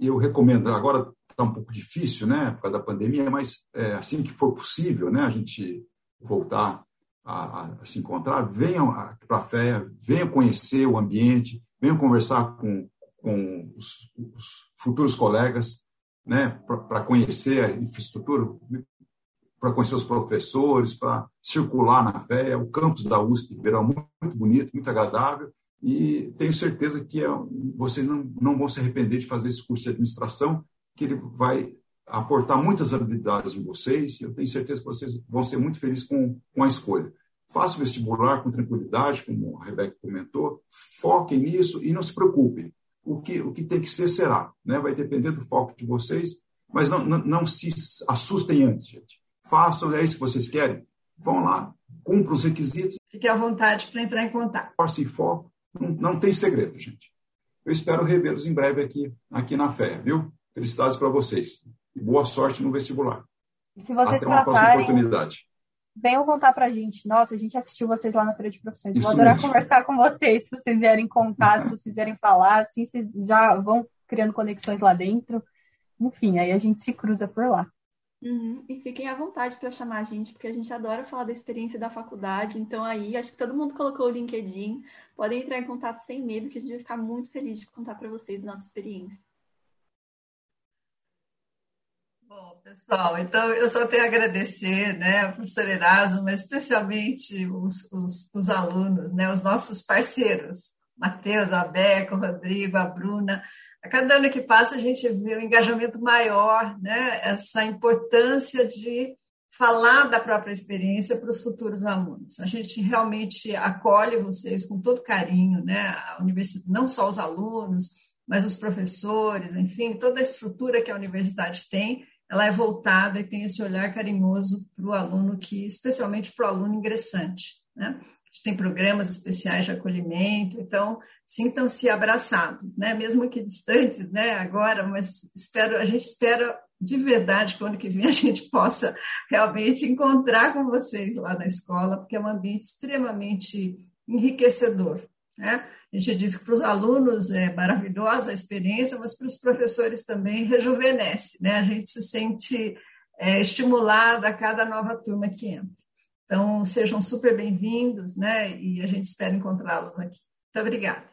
eu recomendo, agora está um pouco difícil, né, por causa da pandemia, mas é, assim que for possível, né, a gente voltar a, a se encontrar, venham para a fé, venham conhecer o ambiente, venham conversar com, com os, os futuros colegas, né, para conhecer a infraestrutura, para conhecer os professores, para circular na fé. O campus da USP Ribeirão muito, bonito, muito agradável. E tenho certeza que é, vocês não, não vão se arrepender de fazer esse curso de administração, que ele vai aportar muitas habilidades em vocês. Eu tenho certeza que vocês vão ser muito felizes com, com a escolha. Faça o vestibular com tranquilidade, como a Rebeca comentou. Foquem nisso e não se preocupem o que, o que tem que ser será. Né? Vai depender do foco de vocês, mas não, não, não se assustem antes, gente. Façam, é isso que vocês querem. Vão lá, cumpram os requisitos. Fique à vontade para entrar em contato. Força e foco, não, não tem segredo, gente. Eu espero revê-los em breve aqui, aqui na fé, viu? Felicidades para vocês. E boa sorte no vestibular. E se vocês Até uma passarem, próxima oportunidade venham contar pra gente. Nossa, a gente assistiu vocês lá na Feira de Profissões. Isso Vou adorar mesmo. conversar com vocês, se vocês vierem contar, se vocês vierem falar, assim, vocês já vão criando conexões lá dentro. Enfim, aí a gente se cruza por lá. Uhum. E fiquem à vontade para chamar a gente, porque a gente adora falar da experiência da faculdade. Então, aí, acho que todo mundo colocou o LinkedIn. Podem entrar em contato sem medo, que a gente vai ficar muito feliz de contar para vocês a nossa experiência. Bom, pessoal, então eu só tenho a agradecer, né, professor Erasmo, mas especialmente os, os, os alunos, né, os nossos parceiros, Matheus, a Beca, o Rodrigo, a Bruna. A cada ano que passa, a gente vê um engajamento maior, né, essa importância de falar da própria experiência para os futuros alunos. A gente realmente acolhe vocês com todo carinho, né, a universidade, não só os alunos, mas os professores, enfim, toda a estrutura que a universidade tem ela é voltada e tem esse olhar carinhoso para o aluno, que especialmente para o aluno ingressante. Né? A gente tem programas especiais de acolhimento, então sintam-se abraçados, né? mesmo que distantes né? agora, mas espero, a gente espera de verdade que ano que vem a gente possa realmente encontrar com vocês lá na escola, porque é um ambiente extremamente enriquecedor. Né? A gente diz que para os alunos é maravilhosa a experiência, mas para os professores também rejuvenesce, né? A gente se sente é, estimulado a cada nova turma que entra. Então, sejam super bem-vindos, né? E a gente espera encontrá-los aqui. Muito obrigada.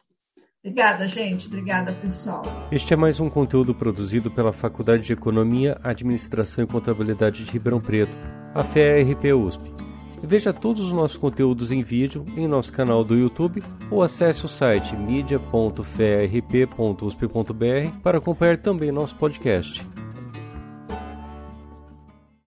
Obrigada, gente. Obrigada, pessoal. Este é mais um conteúdo produzido pela Faculdade de Economia, Administração e Contabilidade de Ribeirão Preto, a FERP USP. Veja todos os nossos conteúdos em vídeo em nosso canal do YouTube ou acesse o site media.ferp.usp.br para acompanhar também nosso podcast.